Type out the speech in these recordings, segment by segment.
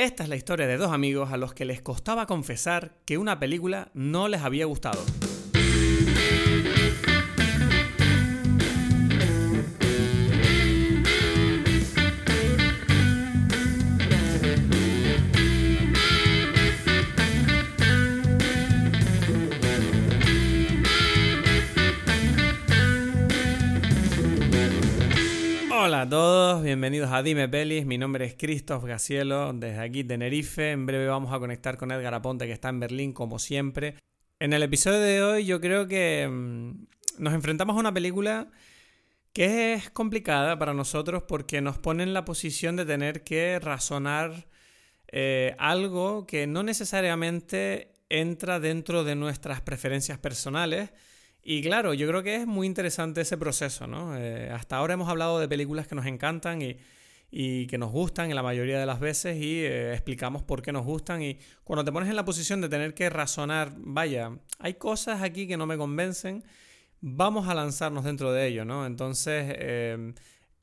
Esta es la historia de dos amigos a los que les costaba confesar que una película no les había gustado. Hola a todos, bienvenidos a Dime Pelis. Mi nombre es Christoph Gacielo, desde aquí Tenerife. En breve vamos a conectar con Edgar Aponte, que está en Berlín, como siempre. En el episodio de hoy, yo creo que mm, nos enfrentamos a una película que es complicada para nosotros porque nos pone en la posición de tener que razonar eh, algo que no necesariamente entra dentro de nuestras preferencias personales y claro, yo creo que es muy interesante ese proceso, ¿no? Eh, hasta ahora hemos hablado de películas que nos encantan y, que nos gustan en la mayoría de las veces y eh, explicamos por qué nos gustan y cuando te pones en la posición de tener que razonar, vaya, hay cosas aquí que no me convencen, vamos a lanzarnos dentro de ello, ¿no? Entonces, eh,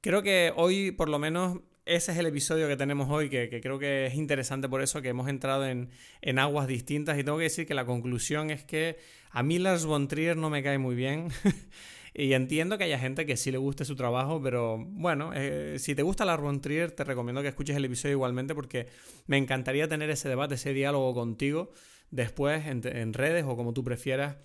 creo que hoy por lo menos ese es el episodio que tenemos hoy, que, creo que es interesante por eso, que hemos entrado en, en, aguas distintas y tengo que decir que la conclusión es que a mí Lars von Trier no me cae muy bien. y entiendo que haya gente que sí le guste su trabajo, pero bueno, eh, si te gusta Lars von Trier, te recomiendo que escuches el episodio igualmente porque me encantaría tener ese debate, ese diálogo contigo después en, redes o como tú prefieras.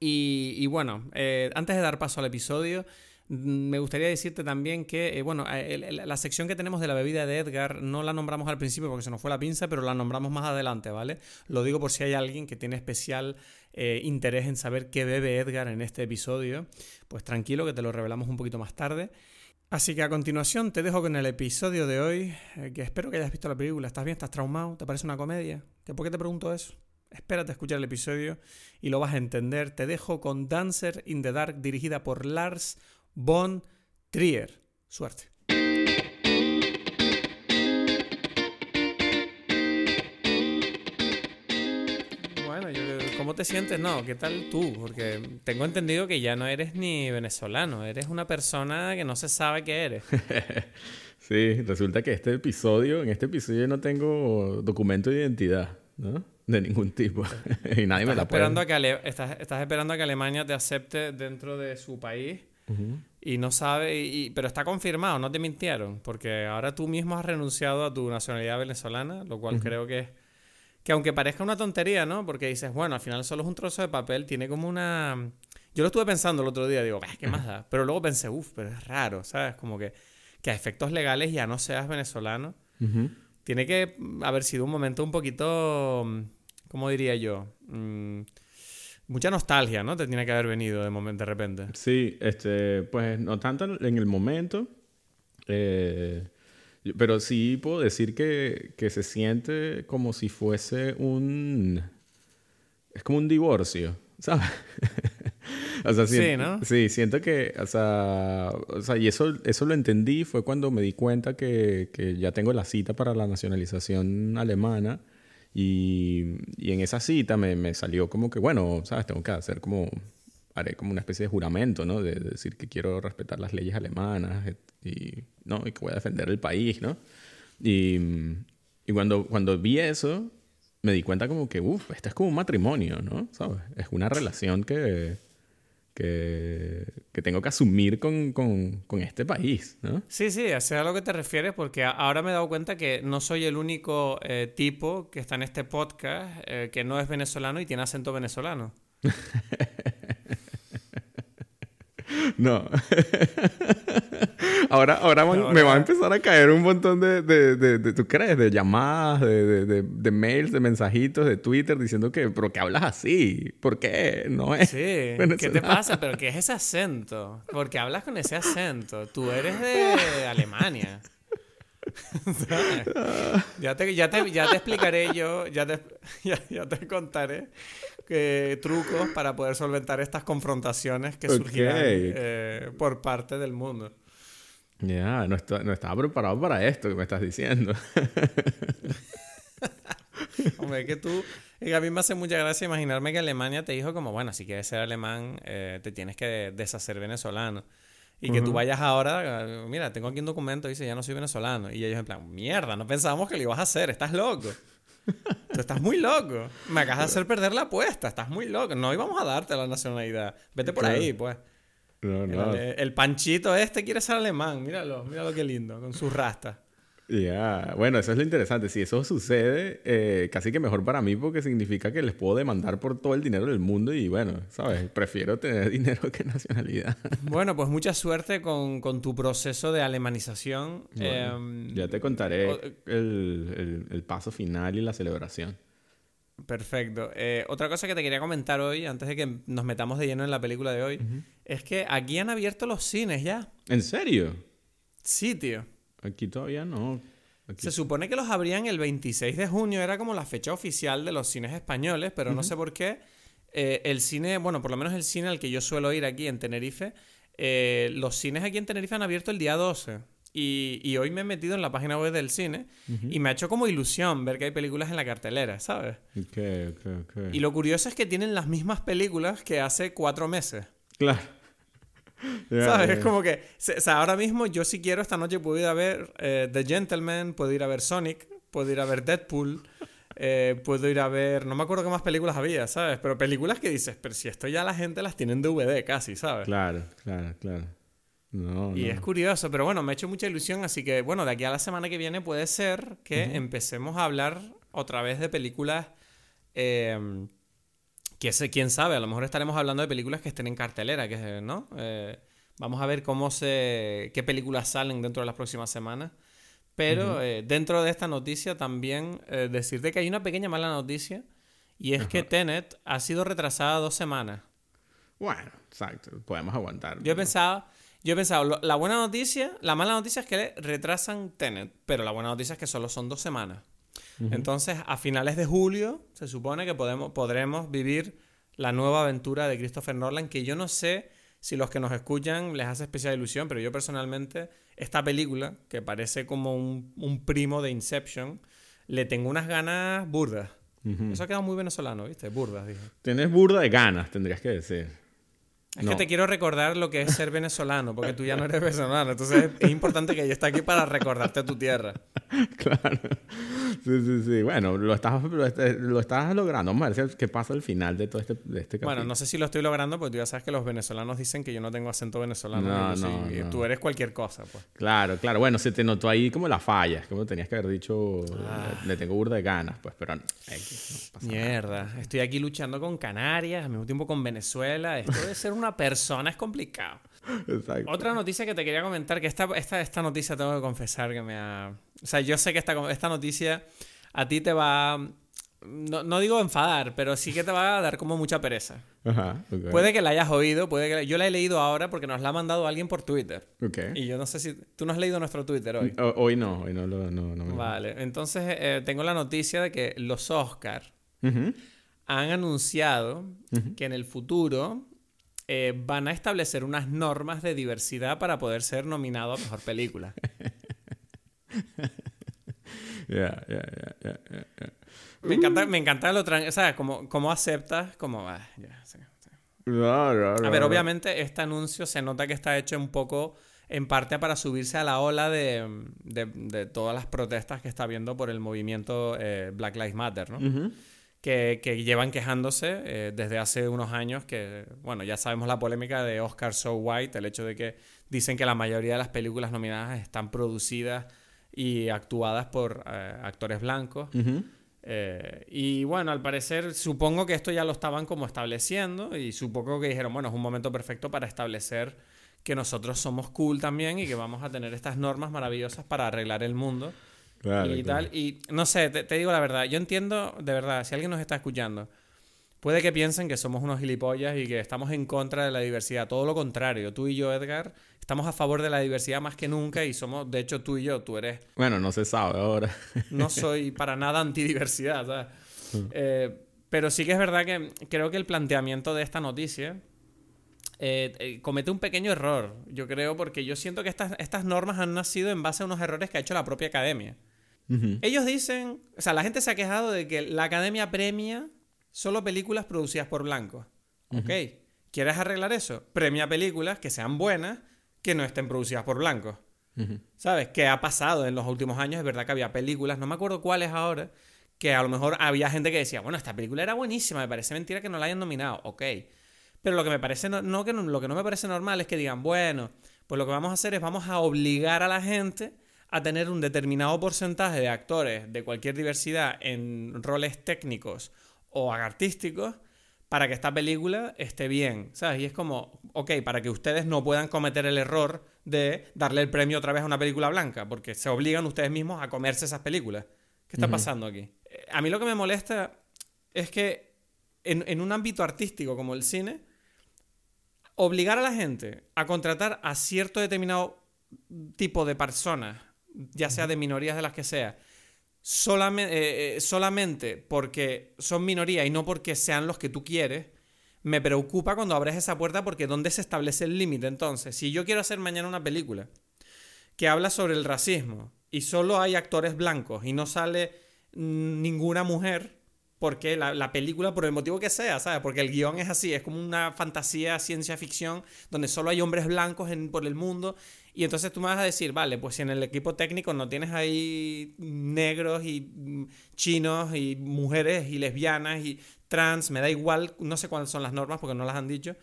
Y, bueno, eh, antes de dar paso al episodio, me gustaría decirte también que, eh, bueno, eh, la sección que tenemos de la bebida de Edgar no la nombramos al principio porque se nos fue la pinza, pero la nombramos más adelante, ¿vale? Lo digo por si hay alguien que tiene especial eh, interés en saber qué bebe Edgar en este episodio. Pues tranquilo, que te lo revelamos un poquito más tarde. Así que a continuación te dejo con el episodio de hoy, que espero que hayas visto la película. ¿Estás bien? ¿Estás traumado? ¿Te parece una comedia? ¿Por qué te pregunto eso? Espérate a escuchar el episodio y lo vas a entender. Te dejo con Dancer in the Dark, dirigida por Lars Von Trier. Suerte. Bueno, ¿cómo te sientes? No, ¿qué tal tú? Porque tengo entendido que ya no eres ni venezolano, eres una persona que no se sabe qué eres. sí, resulta que este episodio, en este episodio no tengo documento de identidad, ¿no? De ningún tipo. y nadie me la esperando que estás, estás esperando a que Alemania te acepte dentro de su país y no sabe, y, pero está confirmado, no te mintieron, porque ahora tú mismo has renunciado a tu nacionalidad venezolana, lo cual creo que que aunque parezca una tontería, ¿no? Porque dices, bueno, al final solo es un trozo de papel, tiene como una... Yo lo estuve pensando el otro día, digo, ¿qué más da? Pero luego pensé, uff, pero es raro, ¿sabes? Como que, que a efectos legales ya no seas venezolano. Tiene que haber sido un momento un poquito, ¿cómo diría yo? Mm, Mucha nostalgia, ¿no? Te tiene que haber venido de, momento, de repente. Sí, este, pues no tanto en el momento, eh, pero sí puedo decir que, que, se siente como si fuese un... Es como un divorcio, ¿sabes? o sea, siento, sí, ¿no? Sí, siento que, o sea, o sea, y eso, eso lo entendí fue cuando me di cuenta que, que ya tengo la cita para la nacionalización alemana. Y, y en esa cita me, me, salió como que, bueno, ¿sabes? Tengo que hacer como, haré como una especie de juramento, ¿no? De, decir que quiero respetar las leyes alemanas y, ¿no? y que voy a defender el país, ¿no? Y, y cuando, cuando vi eso, me di cuenta como que, uff, esto es como un matrimonio, ¿no? ¿Sabes? Es una relación que, que, tengo que asumir con, este país, ¿no? Sí, sí, a a lo que te refieres, porque ahora me he dado cuenta que no soy el único eh, tipo que está en este podcast eh, que no es venezolano y tiene acento venezolano. No. ahora ahora me va a empezar a caer un montón de, de, de, ¿tú crees? De llamadas, de, de, mails, de mensajitos, de Twitter diciendo que, pero que hablas así. ¿Por qué? No es. Sí. ¿Qué te pasa? ¿Pero qué es ese acento? Porque hablas con ese acento. Tú eres de Alemania. ya, te, ya, te, ya te explicaré yo, ya te, ya, te contaré que, trucos para poder solventar estas confrontaciones que surgirán eh, por parte del mundo. Ya, no, no, estaba preparado para esto que me estás diciendo. Hombre, que tú... a mí me hace mucha gracia imaginarme que Alemania te dijo como, bueno, si quieres ser alemán, eh, te tienes que deshacer venezolano. Y que tú vayas ahora, eh, mira, tengo aquí un documento, dice, ya no soy venezolano. Y ellos en plan, mierda, no pensábamos que lo ibas a hacer, estás loco. Tú estás muy loco. Me acabas de hacer perder la apuesta, estás muy loco. No íbamos a darte la nacionalidad. Vete por ahí, pues. El, panchito este quiere ser alemán, míralo, míralo qué lindo, con sus rastas. Ya, bueno, eso es lo interesante. Si eso sucede, eh, casi que mejor para mí porque significa que les puedo demandar por todo el dinero del mundo y bueno, ¿sabes? Prefiero tener dinero que nacionalidad. Bueno, pues mucha suerte con, tu proceso de alemanización. Em, ya te contaré el, paso final y la celebración. Perfecto. Eh, otra cosa que te quería comentar hoy, antes de que nos metamos de lleno en la película de hoy, es que aquí han abierto los cines ya. ¿En serio? Sí, tío. Aquí todavía no. Se supone que los abrían el 26 de junio, era como la fecha oficial de los cines españoles, pero no sé por qué. Eh, el cine, bueno, por lo menos el cine al que yo suelo ir aquí en Tenerife, eh, los cines aquí en Tenerife han abierto el día 12. Y, hoy me he metido en la página web del cine y me ha hecho como ilusión ver que hay películas en la cartelera, ¿sabes? Y lo curioso es que tienen las mismas películas que hace cuatro meses. Claro. ¿Sabes? Es como que, o sea, ahora mismo yo si quiero esta noche puedo ir a ver eh, The Gentleman, puedo ir a ver Sonic, puedo ir a ver Deadpool, eh, puedo ir a ver, no me acuerdo qué más películas había, ¿sabes? Pero películas que dices, pero si esto ya la gente las tiene en DVD casi, ¿sabes? Claro, claro, claro. No, y es curioso, pero bueno, me ha hecho mucha ilusión, así que bueno, de aquí a la semana que viene puede ser que empecemos a hablar otra vez de películas eh, que quién sabe, a lo mejor estaremos hablando de películas que estén en cartelera, que, ¿no? Eh, vamos a ver cómo se, qué películas salen dentro de las próximas semanas. Pero eh, dentro de esta noticia también eh, decirte que hay una pequeña mala noticia y es que Tenet ha sido retrasada dos semanas. Bueno, exacto, podemos aguantar. Yo he pensado, yo he pensado, la buena noticia, la mala noticia es que retrasan Tenet, pero la buena noticia es que solo son dos semanas. Entonces, a finales de julio, se supone que podemos, podremos vivir la nueva aventura de Christopher Nolan, que yo no sé si los que nos escuchan les hace especial ilusión, pero yo personalmente, esta película, que parece como un, primo de Inception, le tengo unas ganas burdas. Eso ha quedado muy venezolano, ¿viste? Burdas, dije. Tienes burda de ganas, tendrías que decir. Es que te quiero recordar lo que es ser venezolano, porque tú ya no eres venezolano. Entonces es importante que yo esté aquí para recordarte tu tierra. claro. Sí, sí, sí. Bueno, lo estás, lo estás logrando. Vamos a ver qué pasa al final de todo este, de este Bueno, no sé si lo estoy logrando, porque tú ya sabes que los venezolanos dicen que yo no tengo acento venezolano. No, no, tú eres cualquier cosa, pues. Claro, claro. Bueno, se te notó ahí como la falla. Como tenías que haber dicho, ah. le tengo burda de ganas, pues. Pero no, Mierda. Estoy aquí luchando con Canarias, al mismo tiempo con Venezuela. Esto debe ser una persona es complicado. Exacto. Otra noticia que te quería comentar, que esta, esta, esta noticia tengo que confesar que me ha... O sea, yo sé que esta, esta noticia a ti te va... No, no, digo enfadar, pero sí que te va a dar como mucha pereza. Ajá, Puede que la hayas oído, puede que yo la he leído ahora porque nos la ha mandado alguien por Twitter. Okay. Y yo no sé si tú no has leído nuestro Twitter hoy. hoy no, hoy no lo no, no, Vale, entonces eh, tengo la noticia de que los Oscar han anunciado que en el futuro eh, van a establecer unas normas de diversidad para poder ser nominado a mejor película. Me encanta, me encanta lo o sea, como, como aceptas, como ah, A ver, obviamente este anuncio se nota que está hecho un poco en parte para subirse a la ola de, de, todas las protestas que está habiendo por el movimiento eh, Black Lives Matter, ¿no? Que, llevan quejándose eh, desde hace unos años, que, bueno, ya sabemos la polémica de Oscar So White, el hecho de que dicen que la mayoría de las películas nominadas están producidas y actuadas por eh, actores blancos. Eh, y bueno, al parecer supongo que esto ya lo estaban como estableciendo y supongo que dijeron, bueno, es un momento perfecto para establecer que nosotros somos cool también y que vamos a tener estas normas maravillosas para arreglar el mundo y tal. Y no sé, te, digo la verdad, yo entiendo, de verdad, si alguien nos está escuchando, puede que piensen que somos unos gilipollas y que estamos en contra de la diversidad. Todo lo contrario, tú y yo, Edgar, estamos a favor de la diversidad más que nunca y somos, de hecho, tú y yo, tú eres... Bueno, no se sabe ahora. no soy para nada antidiversidad, ¿sabes? Mm. Eh, pero sí que es verdad que creo que el planteamiento de esta noticia eh, eh, comete un pequeño error, yo creo, porque yo siento que estas, estas normas han nacido en base a unos errores que ha hecho la propia academia. Ellos dicen, o sea, la gente se ha quejado de que la academia premia solo películas producidas por blancos. Ok, ¿quieres arreglar eso? Premia películas que sean buenas, que no estén producidas por blancos. ¿Sabes? ¿Qué ha pasado en los últimos años? Es verdad que había películas, no me acuerdo cuáles ahora, que a lo mejor había gente que decía, bueno, esta película era buenísima, me parece mentira que no la hayan nominado. Ok. Pero lo que me parece, no, que lo que no me parece normal es que digan, bueno, pues lo que vamos a hacer es vamos a obligar a la gente a tener un determinado porcentaje de actores de cualquier diversidad en roles técnicos o artísticos para que esta película esté bien, ¿sabes? Y es como, ok, para que ustedes no puedan cometer el error de darle el premio otra vez a una película blanca, porque se obligan ustedes mismos a comerse esas películas. ¿Qué está pasando aquí? Eh, a mí lo que me molesta es que en, un ámbito artístico como el cine, obligar a la gente a contratar a cierto determinado tipo de personas, ya sea de minorías de las que sea, solamente, eh, eh, solamente porque son minoría y no porque sean los que tú quieres, me preocupa cuando abres esa puerta porque ¿dónde se establece el límite? Entonces, si yo quiero hacer mañana una película que habla sobre el racismo y solo hay actores blancos y no sale ninguna mujer, porque la, película, por el motivo que sea, ¿sabes? Porque el guion es así, es como una fantasía, ciencia ficción, donde solo hay hombres blancos en, por el mundo. Y entonces tú me vas a decir, vale, pues si en el equipo técnico no tienes ahí negros y mm, chinos y mujeres y lesbianas y trans, me da igual, no sé cuáles son las normas porque no las han dicho.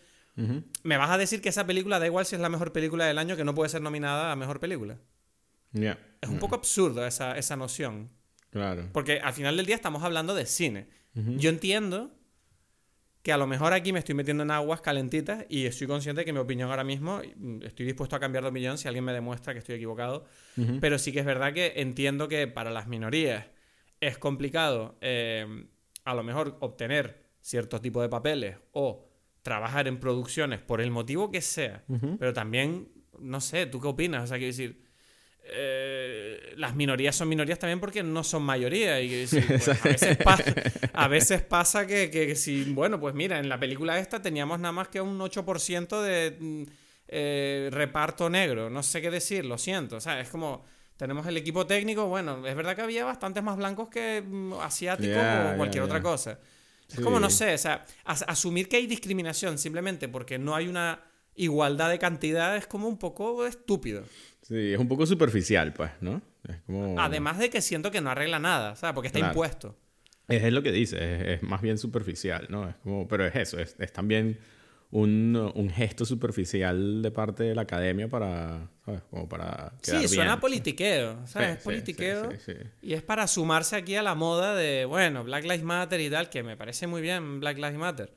Me vas a decir que esa película da igual si es la mejor película del año que no puede ser nominada a mejor película. Es un poco absurdo esa, esa noción. Claro. Porque al final del día estamos hablando de cine. Yo entiendo que a lo mejor aquí me estoy metiendo en aguas calentitas y estoy consciente de que mi opinión ahora mismo mm, estoy dispuesto a cambiar de opinión si alguien me demuestra que estoy equivocado. Pero sí que es verdad que entiendo que para las minorías es complicado eh, a lo mejor obtener ciertos tipos de papeles o trabajar en producciones por el motivo que sea. Pero también, no sé, ¿tú qué opinas? O sea, quiero decir eh, las minorías son minorías también porque no son mayoría. Y pues, a, veces pasa, que, si, bueno, pues mira, en la película esta teníamos nada más que un 8% de mm, eh, reparto negro. No sé qué decir, lo siento. O sea, es como, tenemos el equipo técnico, bueno, es verdad que había bastantes más blancos que mm, asiáticos o cualquier otra cosa. Es como, no sé, o sea, asumir que hay discriminación simplemente porque no hay una igualdad de cantidad es como un poco estúpido. Sí, es un poco superficial, pues, ¿no? Es como... Además de que siento que no arregla nada, ¿sabes? Porque está impuesto. Es, es, lo que dice, es, más bien superficial, ¿no? Es como, pero es eso, es, también un, un, gesto superficial de parte de la academia para, ¿sabes? Como para Sí, suena politiqueo, ¿sabes? es politiqueo. Sí, y es para sumarse aquí a la moda de, bueno, Black Lives Matter y tal, que me parece muy bien Black Lives Matter.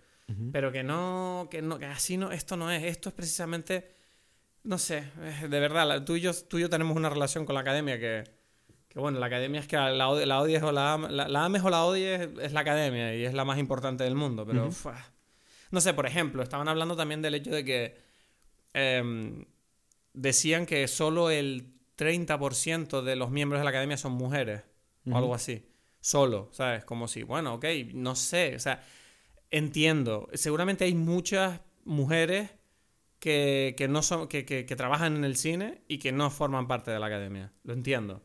Pero que no, que no, que así no, esto no es, esto es precisamente no sé, eh, de verdad, tú y, yo, tú y yo tenemos una relación con la academia que, que bueno, la academia es que la, la odies o la, la, ames o la odies, es la academia y es la más importante del mundo, pero... no sé, por ejemplo, estaban hablando también del hecho de que em, decían que solo el 30% de los miembros de la academia son mujeres, o algo así. Solo, ¿sabes? Como si, bueno, ok, no sé, o sea, entiendo. Seguramente hay muchas mujeres que, que no son, que, que, que, trabajan en el cine y que no forman parte de la academia. Lo entiendo.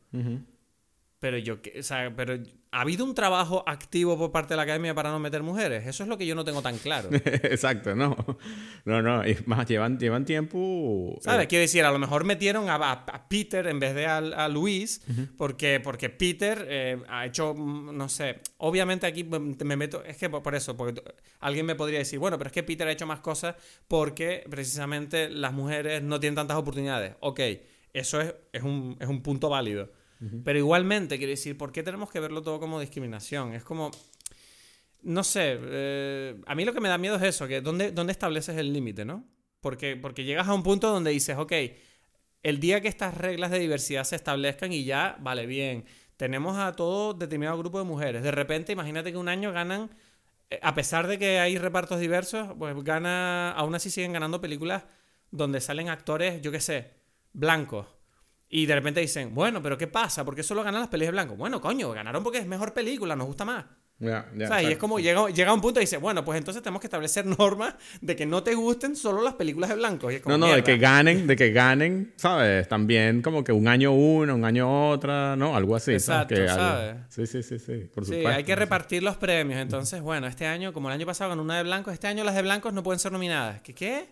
Pero yo, o sea, pero ¿ha habido un trabajo activo por parte de la academia para no meter mujeres? Eso es lo que yo no tengo tan claro. Exacto, no. No, no, es más, llevan, llevan tiempo... ¿Sabes? Eh, Quiero decir, a lo mejor metieron a, Peter en vez de a, Luis, porque, porque Peter eh, ha hecho, mm, no sé, obviamente aquí me meto, es que por eso, porque alguien me podría decir, bueno, pero es que Peter ha hecho más cosas porque precisamente las mujeres no tienen tantas oportunidades. Ok, eso es, es, un, es un punto válido. Pero igualmente, quiero decir, ¿por qué tenemos que verlo todo como discriminación? Es como, no sé, eh, a mí lo que me da miedo es eso, que ¿dónde, dónde estableces el límite, no? Porque, porque llegas a un punto donde dices, ok, el día que estas reglas de diversidad se establezcan y ya, vale, bien, tenemos a todo determinado grupo de mujeres. De repente, imagínate que un año ganan, eh, a pesar de que hay repartos diversos, pues gana, aún así siguen ganando películas donde salen actores, yo qué sé, blancos. Y de repente dicen, bueno, pero ¿qué pasa? ¿Por qué solo ganan las pelis de blanco? Bueno, coño, ganaron porque es mejor película, nos gusta más. Ya, ya, o sea, y es como llega, llega a un punto y dice, bueno, pues entonces tenemos que establecer normas de que no te gusten solo las películas de blanco. no, no, de que ganen, de que ganen, ¿sabes? También como que un año una, un año otra, ¿no? Algo así. Exacto, ¿sabes? Sí, sí, sí, sí, por supuesto. Sí, hay que repartir los premios. Entonces, bueno, este año, como el año pasado ganó una de blancos, este año las de blancos no pueden ser nominadas. ¿Qué qué?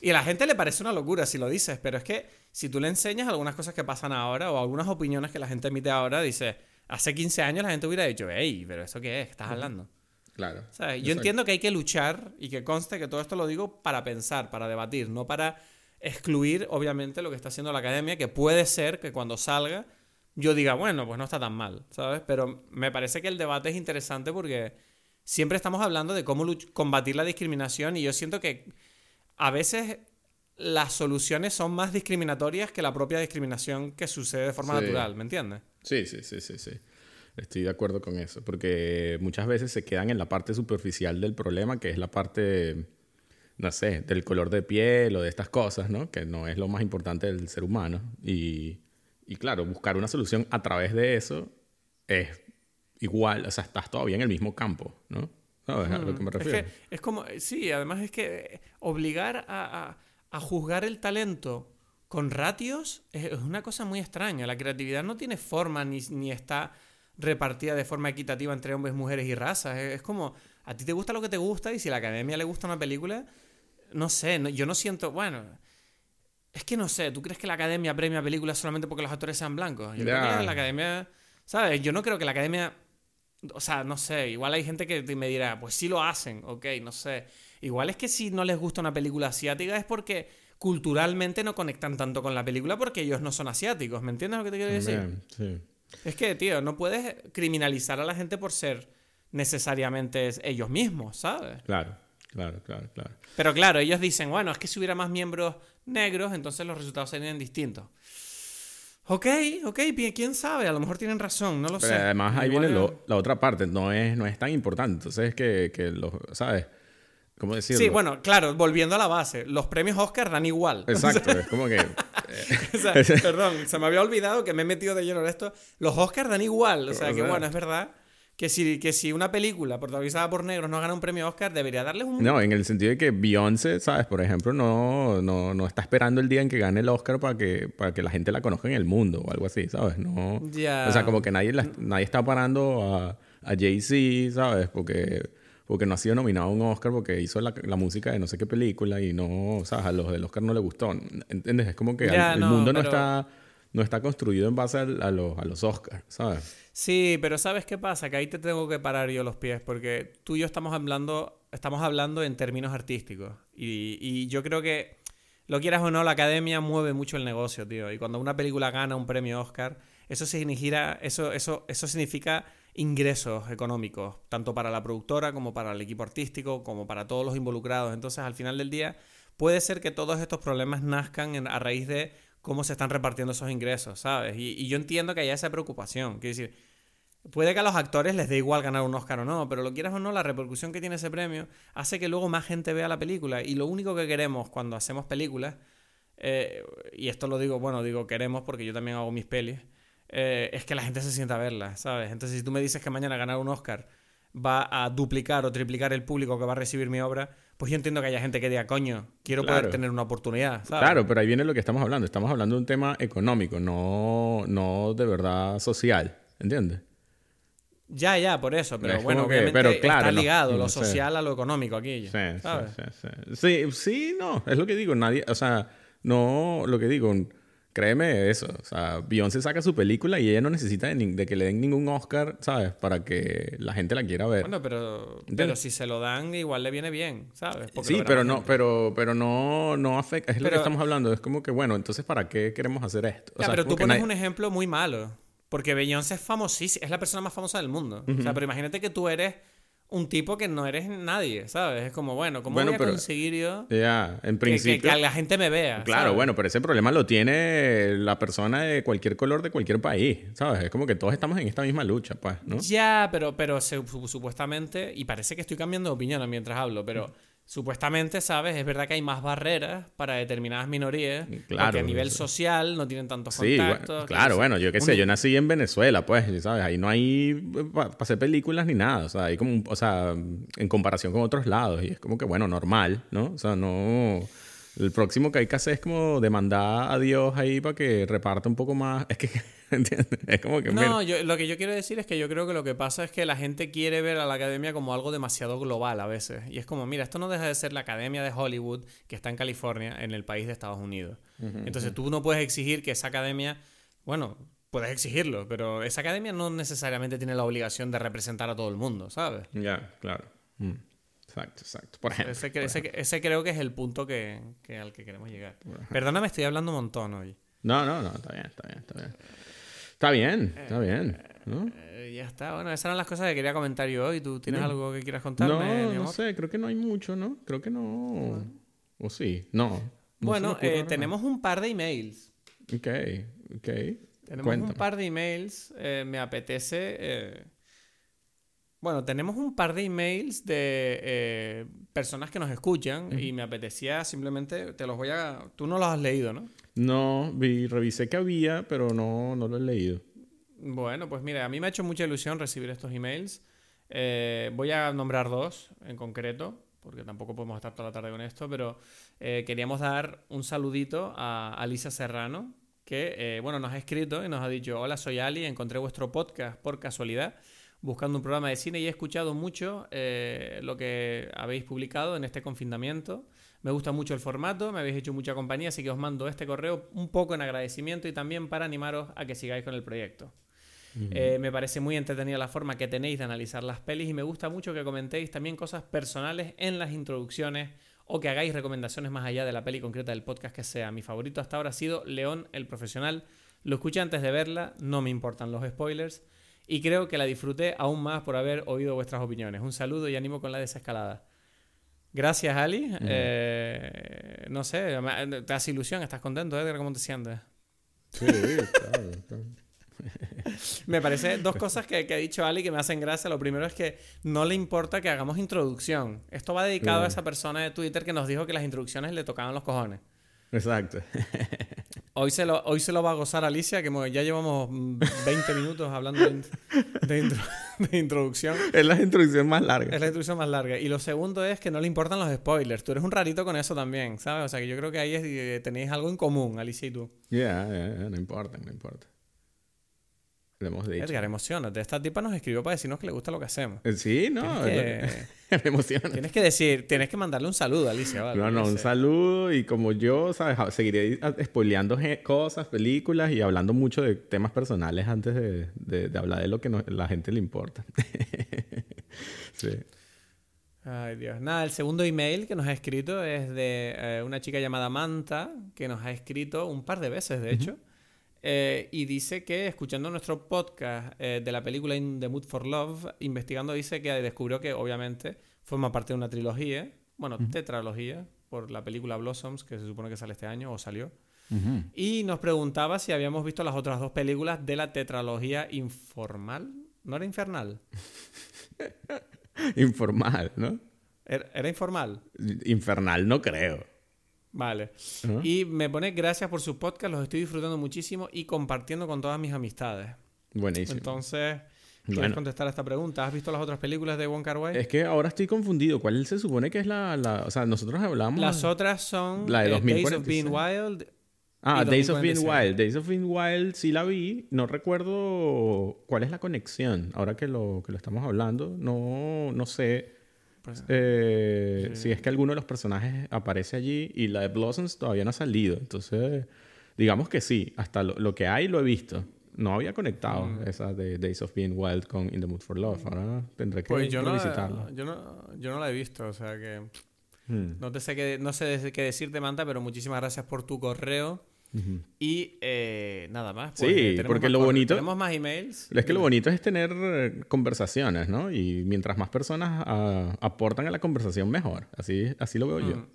Y a la gente le parece una locura si lo dices, pero es que si tú le enseñas algunas cosas que pasan ahora o algunas opiniones que la gente emite ahora, dice, hace 15 años la gente hubiera dicho, hey, pero ¿eso qué es? ¿Qué estás hablando? Claro. Yo entiendo que hay que luchar y que conste que todo esto lo digo para pensar, para debatir, no para excluir, obviamente, lo que está haciendo la academia, que puede ser que cuando salga yo diga, bueno, pues no está tan mal, ¿sabes? Pero me parece que el debate es interesante porque siempre estamos hablando de cómo combatir la discriminación y yo siento que a veces las soluciones son más discriminatorias que la propia discriminación que sucede de forma natural, ¿me entiendes? Sí, sí, sí, sí, sí. Estoy de acuerdo con eso, porque muchas veces se quedan en la parte superficial del problema, que es la parte, no sé, del color de piel o de estas cosas, ¿no? Que no es lo más importante del ser humano. Y, y claro, buscar una solución a través de eso es igual, o sea, estás todavía en el mismo campo, ¿no? ¿Sabes a lo que me refiero? Es, que, es como, sí, además es que obligar a, a, juzgar el talento con ratios es, una cosa muy extraña. La creatividad no tiene forma ni, ni está repartida de forma equitativa entre hombres, mujeres y razas. Es, como, a ti te gusta lo que te gusta y si a la academia le gusta una película, no sé, yo no siento, bueno, es que no sé, ¿tú crees que la academia premia películas solamente porque los actores sean blancos? Yo creo que la academia, ¿sabes? Yo no creo que la academia o sea, no sé, igual hay gente que me dirá, pues sí lo hacen, ok, no sé. Igual es que si no les gusta una película asiática es porque culturalmente no conectan tanto con la película porque ellos no son asiáticos, ¿me entiendes lo que te quiero decir? sí. Es que, tío, no puedes criminalizar a la gente por ser necesariamente ellos mismos, ¿sabes? Claro, claro, claro, claro. Pero claro, ellos dicen, bueno, es que si hubiera más miembros negros, entonces los resultados serían distintos. Ok, ok, quién sabe, a lo mejor tienen razón, no lo sé. Además, ahí viene la otra parte, no es, no es tan importante. Entonces, que, que los, ¿sabes? ¿Cómo decirlo? Sí, bueno, claro, volviendo a la base, los premios Oscar dan igual. Exacto, es como que. perdón, se me había olvidado que me he metido de lleno en esto. Los Oscars dan igual, o sea, que bueno, es verdad que si, que si una película protagonizada por negros no gana un premio Oscar, debería darles un... No, en el sentido de que Beyoncé, ¿sabes? Por ejemplo, no, no, no está esperando el día en que gane el Oscar para que, para que la gente la conozca en el mundo o algo así, ¿sabes? No... O sea, como que nadie, nadie está parando a, a Jay-Z, ¿sabes? Porque, porque no ha sido nominado a un Oscar porque hizo la, la, música de no sé qué película y no, ¿sabes? A los del Oscar no le gustó. ¿Entiendes? Es como que el mundo no está no está construido en base a, los, a los Oscars, ¿sabes? Sí, pero ¿sabes qué pasa? Que ahí te tengo que parar yo los pies, porque tú y yo estamos hablando, estamos hablando en términos artísticos. Y, y yo creo que, lo quieras o no, la academia mueve mucho el negocio, tío. Y cuando una película gana un premio Oscar, eso significa, eso, eso, eso significa ingresos económicos, tanto para la productora como para el equipo artístico, como para todos los involucrados. Entonces, al final del día, puede ser que todos estos problemas nazcan a raíz de cómo se están repartiendo esos ingresos, ¿sabes? Y, yo entiendo que haya esa preocupación. Quiero decir, puede que a los actores les dé igual ganar un Oscar o no, pero lo quieras o no, la repercusión que tiene ese premio hace que luego más gente vea la película. Y lo único que queremos cuando hacemos películas, eh, y esto lo digo, bueno, digo queremos porque yo también hago mis pelis, eh, es que la gente se sienta a verla, ¿sabes? Entonces, si tú me dices que mañana ganar un Oscar va a duplicar o triplicar el público que va a recibir mi obra, pues yo entiendo que haya gente que diga, coño, quiero poder tener una oportunidad. Claro, pero ahí viene lo que estamos hablando. Estamos hablando de un tema económico, no, no de verdad social. ¿Entiendes? Ya, ya, por eso. Pero bueno, obviamente pero claro, está ligado lo social a lo económico aquí. Sí, sí, sí, sí, sí, no, es lo que digo. Nadie, o sea, no, lo que digo, Créeme eso. O sea, Beyoncé saca su película y ella no necesita de, que le den ningún Oscar, ¿sabes? Para que la gente la quiera ver. Bueno, pero, pero si se lo dan, igual le viene bien, ¿sabes? sí, pero no, pero, pero no, no afecta. Es lo que estamos hablando. Es como que, bueno, entonces, ¿para qué queremos hacer esto? O pero tú pones un ejemplo muy malo. Porque Beyoncé es famosísima. Es la persona más famosa del mundo. O sea, pero imagínate que tú eres un tipo que no eres nadie, ¿sabes? Es como, bueno, ¿cómo voy a conseguir yo ya, en principio, que, la gente me vea? Claro, bueno, pero ese problema lo tiene la persona de cualquier color de cualquier país, ¿sabes? Es como que todos estamos en esta misma lucha, pues, ¿no? Ya, pero, pero supuestamente, y parece que estoy cambiando de opinión mientras hablo, pero supuestamente, ¿sabes? Es verdad que hay más barreras para determinadas minorías. Claro. Porque a nivel social no tienen tantos contactos. Sí, claro, bueno, yo qué sé, yo nací en Venezuela, pues, ¿sabes? Ahí no hay para hacer películas ni nada. O sea, hay como, o sea, en comparación con otros lados. Y es como que, bueno, normal, ¿no? O sea, no... El próximo que hay que hacer es como demandar a Dios ahí para que reparta un poco más. Es que ¿Entiendes? Es como que... No, mira, yo- lo que yo quiero decir es que yo creo que lo que pasa es que la gente quiere ver a la academia como algo demasiado global a veces. Y es como, mira, esto no deja de ser la academia de Hollywood que está en California, en el país de Estados Unidos. Entonces tú no puedes exigir que esa academia, bueno, puedes exigirlo, pero esa academia no necesariamente tiene la obligación de representar a todo el mundo, ¿sabes? Ya, claro. Mm. Exacto, exacto. Por ejemplo. Ese- ese creo que es el punto que, que al que queremos llegar. Perdóname, estoy hablando un montón hoy. No, no, no, está bien, está bien, está bien. Está bien, está bien. ¿no? Eh, ya está, bueno, esas eran las cosas que quería comentar yo hoy. ¿Tú tienes algo que quieras contarme, No, mi no sé, creo que no hay mucho, ¿no? Creo que no. ¿O sí? No. Bueno, eh, tenemos un par de emails. Ok, ok. Tenemos Cuéntame. un par de emails. eh, me apetece. Bueno, tenemos un par de emails de eh, personas que nos escuchan y me apetecía simplemente. Te los voy a. Tú no los has leído, ¿no? No, vi, revisé que había, pero no, no lo he leído. Bueno, pues mira, a mí me ha hecho mucha ilusión recibir estos emails. Eh, voy a nombrar dos en concreto, porque tampoco podemos estar toda la tarde con esto, pero eh, queríamos dar un saludito a Alicia Serrano, que bueno, nos ha escrito y nos ha dicho, hola, soy Ali, encontré vuestro podcast por casualidad, buscando un programa de cine y he escuchado mucho eh, lo que habéis publicado en este confinamiento. Me gusta mucho el formato, me habéis hecho mucha compañía, así que os mando este correo un poco en agradecimiento y también para animaros a que sigáis con el proyecto. Eh, me parece muy entretenida la forma que tenéis de analizar las pelis y me gusta mucho que comentéis también cosas personales en las introducciones o que hagáis recomendaciones más allá de la peli concreta del podcast que sea. Mi favorito hasta ahora ha sido León el Profesional. Lo escuché antes de verla, no me importan los spoilers y creo que la disfruté aún más por haber oído vuestras opiniones. Un saludo y ánimo con la desescalada. Gracias, Ali. Eh, no sé, te hace ilusión, estás contento, Edgar, ¿cómo te sientes? Sí, claro, claro. Me parece dos cosas que, que ha dicho Ali que me hacen gracia. Lo primero es que no le importa que hagamos introducción. Esto va dedicado a esa persona de Twitter que nos dijo que las introducciones le tocaban los cojones. Exacto. Hoy se lo, hoy se lo va a gozar Alicia, que ya llevamos mm, 20 minutos hablando de, de intro- de introducción. es la introducción más larga. Es la introducción más larga. Y lo segundo es que no le importan los spoilers. Tú eres un rarito con eso también, ¿sabes? O sea que yo creo que ahí es- eh, tenéis algo en común, Alicia y tú. Ya, ya, ya, no importa, no importa. Lo hemos dicho. Edgar, emocionate. Esta tipa nos escribió para decirnos que le gusta lo que hacemos. Eh, Sí, no. Tienes que- Me emociona. Tienes que decir, tienes que mandarle un saludo a Alicia, ¿vale? No, no, un saludo y como yo, ¿sabes? Ah, Seguiré spoileando cosas, películas y hablando mucho de temas personales antes de, de- de hablar de lo que no- la gente le importa. sí. Ay, Dios. Nada, el segundo email que nos ha escrito es de eh, una chica llamada Manta, que nos ha escrito un par de veces, de hecho. Eh, y dice que escuchando nuestro podcast eh, de la película In the Mood for Love, investigando, dice que descubrió que obviamente forma parte de una trilogía, bueno, tetralogía, por la película Blossoms, que se supone que sale este año o salió. Y nos preguntaba si habíamos visto las otras dos películas de la tetralogía informal. ¿No era infernal? Informal, ¿no? ¿Era, era informal? Infernal no creo. Vale. Ajá. Y me pone gracias por su podcast, los estoy disfrutando muchísimo y compartiendo con todas mis amistades. Buenísimo. Entonces, ¿quieres Bueno. contestar a esta pregunta? ¿Has visto las otras películas de Wong Kar Wai? Es que ahora estoy confundido. ¿Cuál se supone que es la... la- o sea, nosotros hablamos... Las otras son La de eh, Days of 2046. Being Wild. Ah, Days of Being 2046. Wild. Days of Being Wild sí la vi. No recuerdo cuál es la conexión. Ahora que lo, que lo estamos hablando, no, no sé Pues, eh, si es que alguno de los personajes aparece allí y la de Blossoms todavía no ha salido. Entonces, digamos que sí. Hasta lo, lo que hay lo he visto. No había conectado Mm. esa de Days of Being Wild con In the Mood for Love. Ahora tendré que pues yo, no, revisitarla. yo, no, yo no la he visto, o sea que Hmm. no, te sé qué, no sé qué decirte, Manta, pero muchísimas gracias por tu correo. Y eh, nada más. Sí, eh, porque más lo bonito- Tenemos más emails. Es que lo bonito es tener conversaciones, ¿no? Y mientras más personas ah, aportan a la conversación, mejor. Así, así lo veo yo. Mm.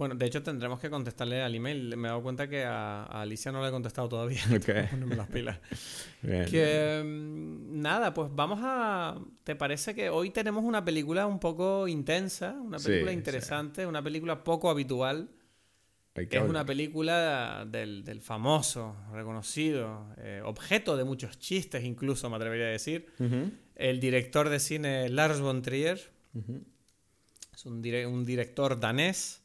Bueno, de hecho tendremos que contestarle al email. Me he dado cuenta que a, a Alicia no le he contestado todavía. Ok. Ponerme las pilas. Bien. Que mm, nada, pues vamos a. ¿Te parece que hoy tenemos una película un poco intensa? Una película sí. interesante, una película poco habitual. Hay que Que es hablar. una película del, del famoso, reconocido, eh, objeto de muchos chistes, incluso me atrevería a decir. El director de cine Lars von Trier. Es un, dire- un director danés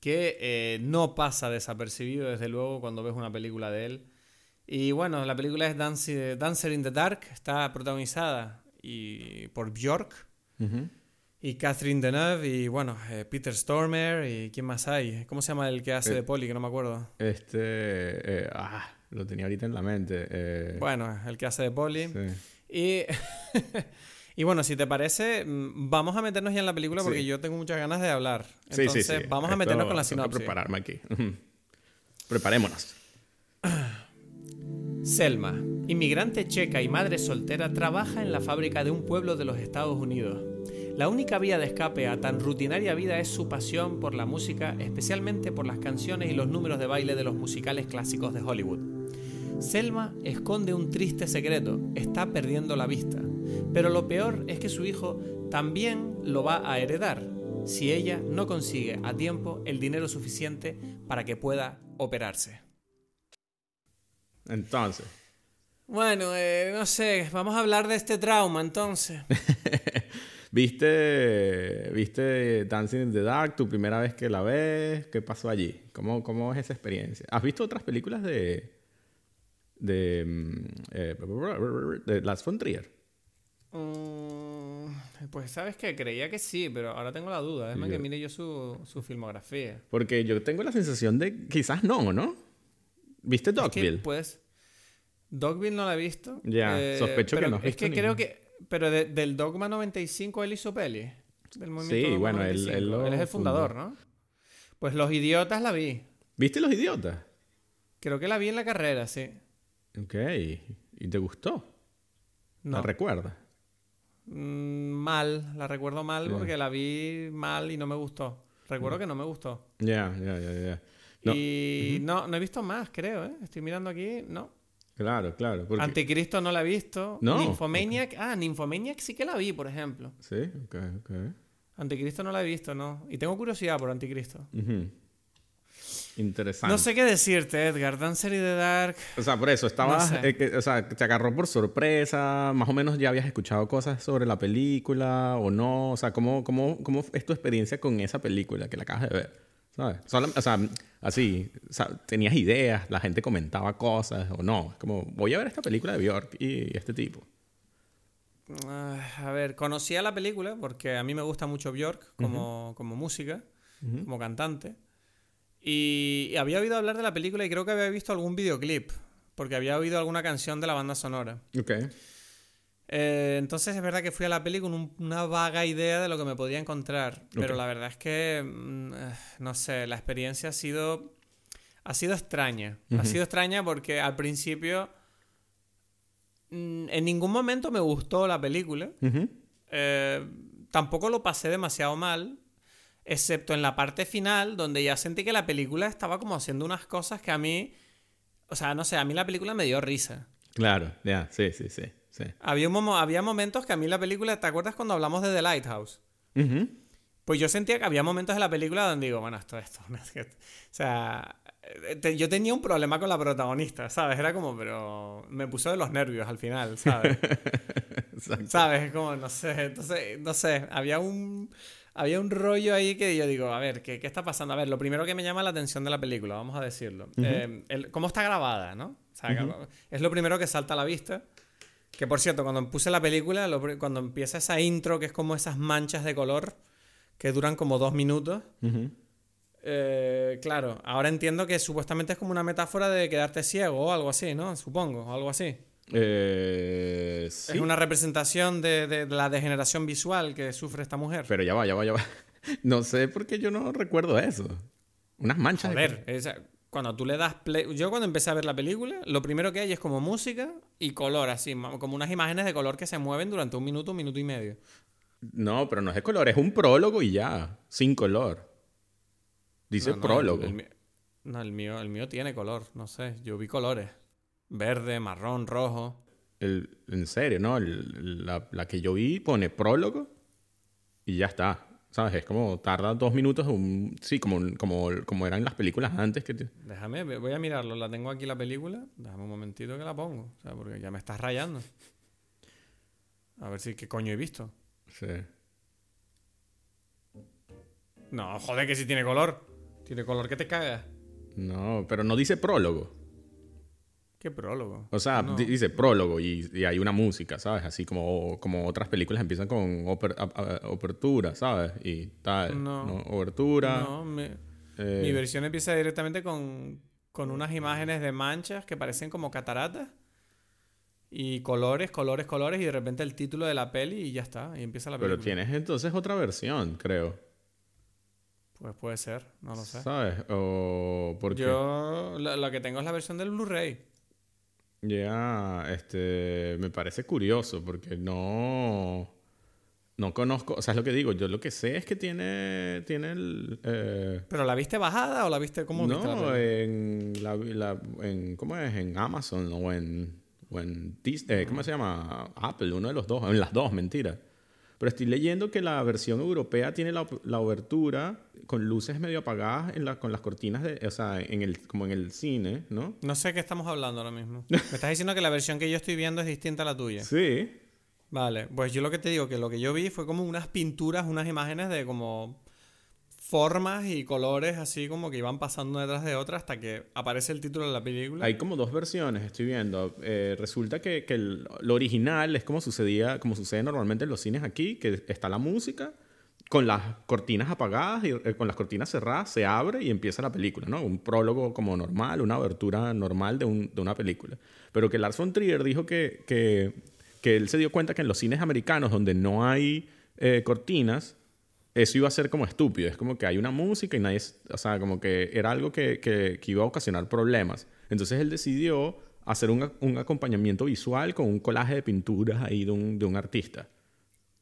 que eh, no pasa desapercibido, desde luego, cuando ves una película de él. Y bueno, la película es Dancer in the Dark, está protagonizada y por Björk y Catherine Deneuve y bueno, eh, Peter Stormer y quién más hay. ¿Cómo se llama el que hace Eh, de Poli? Que no me acuerdo. Este. eh, ah, lo tenía ahorita en la mente. Bueno, el que hace de Poli. sí. Y, y bueno, si te parece, mm, vamos a meternos ya en la película porque Sí. yo tengo muchas ganas de hablar. Sí, Entonces, sí, sí. vamos a meternos con la sinopsis. prepararme aquí. Preparémonos. Selma, inmigrante checa y madre soltera, trabaja en la fábrica de un pueblo de los Estados Unidos. La única vía de escape a tan rutinaria vida es su pasión por la música, especialmente por las canciones y los números de baile de los musicales clásicos de Hollywood. Selma esconde un triste secreto, está perdiendo la vista. Pero lo peor es que su hijo también lo va a heredar si ella no consigue a tiempo el dinero suficiente para que pueda operarse. Entonces. Bueno, eh, no sé, vamos a hablar de este trauma entonces. ¿Viste, ¿Viste Dancing in the Dark tu primera vez que la ves? ¿Qué pasó allí? ¿Cómo, cómo es esa experiencia? ¿Has visto otras películas de. de. mm, eh, de Lars von Trier? Mm, pues sabes que creía que sí, pero ahora tengo la duda. Déjame Yo- que mire yo su, su filmografía. Porque yo tengo la sensación de quizás no, ¿no? ¿Viste Es que, Dogville? pues, Dogville no la he visto. eh, Ya, sospecho que no Es que creo que... Pero de- del Dogma 95 él hizo peli. Del movimiento Sí, bueno, él- 95. él lo es el fundador, ¿no? Pues Los Idiotas la vi. ¿Viste Los Idiotas? Creo que la vi en la carrera, sí. Ok. ¿Y te gustó? No. ¿La recuerdas? Mm, mal, la recuerdo mal porque la vi mal y no me gustó. Recuerdo que no me gustó. Ya, ya, ya, ya. No, Y no, no he visto más, creo, ¿eh? Estoy mirando aquí, no. Claro, claro. porque- Anticristo no la he visto. No. Nymphomaniac, ah, Nymphomaniac sí que la vi, por ejemplo. Sí, ok, ok. Anticristo no la he visto, no. Y tengo curiosidad por Anticristo. Interesante. No sé qué decirte, Edgar. Dancer y the Dark. O sea, por eso, estabas, No sé. eh, que- o sea, te agarró por sorpresa, más o menos ya habías escuchado cosas sobre la película o no, o sea, ¿cómo, cómo, cómo es tu experiencia con esa película que la acabas de ver? ¿Sabes? Solam- o sea, así, o sea, tenías ideas, la gente comentaba cosas o no, es como, voy a ver esta película de Bjork y este tipo. Ah, a ver, conocía la película porque a mí me gusta mucho Björk como, como música, como cantante. Y, y había oído hablar de la película y creo que había visto algún videoclip, porque había oído alguna canción de la banda sonora. Ok. Eh, entonces es verdad que fui a la peli con un- una vaga idea de lo que me podía encontrar. Pero la verdad es que, mm, eh, no sé, la experiencia ha sido, ha sido extraña. Ha sido extraña porque al principio mm, en ningún momento me gustó la película. Eh, tampoco lo pasé demasiado mal, excepto en la parte final, donde ya sentí que la película estaba como haciendo unas cosas que a mí, o sea, no sé, a mí la película me dio risa. Claro, ya, sí, sí, sí. Sí. Había, un momo- había momentos que a mí la película, ¿te acuerdas cuando hablamos de The Lighthouse? Ujú. Pues yo sentía que había momentos de la película donde digo, bueno, esto, esto, o sea, eh, te- yo tenía un problema con la protagonista, ¿sabes? Era como, pero me puso de los nervios al final, ¿sabes? ¿Sabes? Es como, no sé, entonces, no sé, había un, había un rollo ahí que yo digo, a ver, ¿qué, qué está pasando? A ver, lo primero que me llama la atención de la película, vamos a decirlo, eh, el- cómo está grabada, ¿no? O sea, es lo primero que salta a la vista. Que por cierto, cuando puse la película, lo cuando empieza esa intro, que es como esas manchas de color que duran como dos minutos, eh, claro, ahora entiendo que supuestamente es como una metáfora de quedarte ciego o algo así, ¿no? Supongo, o algo así. Eh, sí. Es una representación de, de la degeneración visual que sufre esta mujer. Pero ya va, ya va, ya va. No sé por qué yo no recuerdo eso. Unas manchas. de Joder, esa- cuando tú le das play... Yo cuando empecé a ver la película, lo primero que hay es como música y color, así, como unas imágenes de color que se mueven durante un minuto, un minuto y medio. No, pero no es de color, es un prólogo y ya, sin color. Dice No, no, prólogo. el- el mi- no, el mío, el mío tiene color, no sé, yo vi colores. Verde, marrón, rojo. El- en serio, ¿no? La que yo vi pone prólogo y ya está. ¿Sabes? Es como tarda dos minutos, un, sí, como, como, como eran las películas antes. que te- Déjame, voy a mirarlo, la tengo aquí la película. Déjame un momentito que la pongo, o sea, porque ya me estás rayando. A ver si qué coño he visto. Sí. No, joder, que si tiene color. Tiene color que te cagas. No, pero no dice prólogo. ¿Qué prólogo? O sea, No. dice prólogo y, y hay una música, ¿sabes? Así como, como otras películas empiezan con oper- ¿sabes? Y tal. No. ¿no? Obertura. No, mi, eh, mi versión empieza directamente con, con unas imágenes de manchas que parecen como cataratas. Y colores, colores, colores. Y de repente el título de la peli y ya está. Y empieza la película. pero tienes entonces otra versión, creo. Pues puede ser, no lo sé. ¿Sabes? O porque Yo la, la que tengo es la versión del Blu-ray. Ya, este, me parece curioso porque no, no conozco, o sea, es lo que digo, yo lo que sé es que tiene, tiene el, eh, ¿Pero la viste bajada o la viste la no, peli? en, la, la- en, ¿cómo es? En Amazon o en, o en eh, ¿cómo se llama? Apple, uno de los dos, en las dos, mentira. Pero estoy leyendo que la versión europea tiene la, la obertura con luces medio apagadas en la, con las cortinas, de, o sea, en el, como en el cine, ¿no? No sé qué estamos hablando ahora mismo. Me estás diciendo que la versión que yo estoy viendo es distinta a la tuya. Sí. Vale, pues yo lo que te digo, que lo que yo vi fue como unas pinturas, unas imágenes de como formas y colores así como que iban pasando detrás de otras hasta que aparece el título de la película. Hay como dos versiones, estoy viendo. Eh, resulta que, que el- lo original es como sucedía, como sucede normalmente en los cines aquí, que está la música con las cortinas apagadas y eh, con las cortinas cerradas se abre y empieza la película, ¿no? Un prólogo como normal, una abertura normal de, un- de una película. Pero que Lars von Trier dijo que, que, que él se dio cuenta que en los cines americanos donde no hay eh, cortinas, eso iba a ser como estúpido. Es como que hay una música y nadie... O sea, como que era algo que, que- que iba a ocasionar problemas. Entonces él decidió hacer un, un acompañamiento visual con un colaje de pinturas ahí de un, de un artista.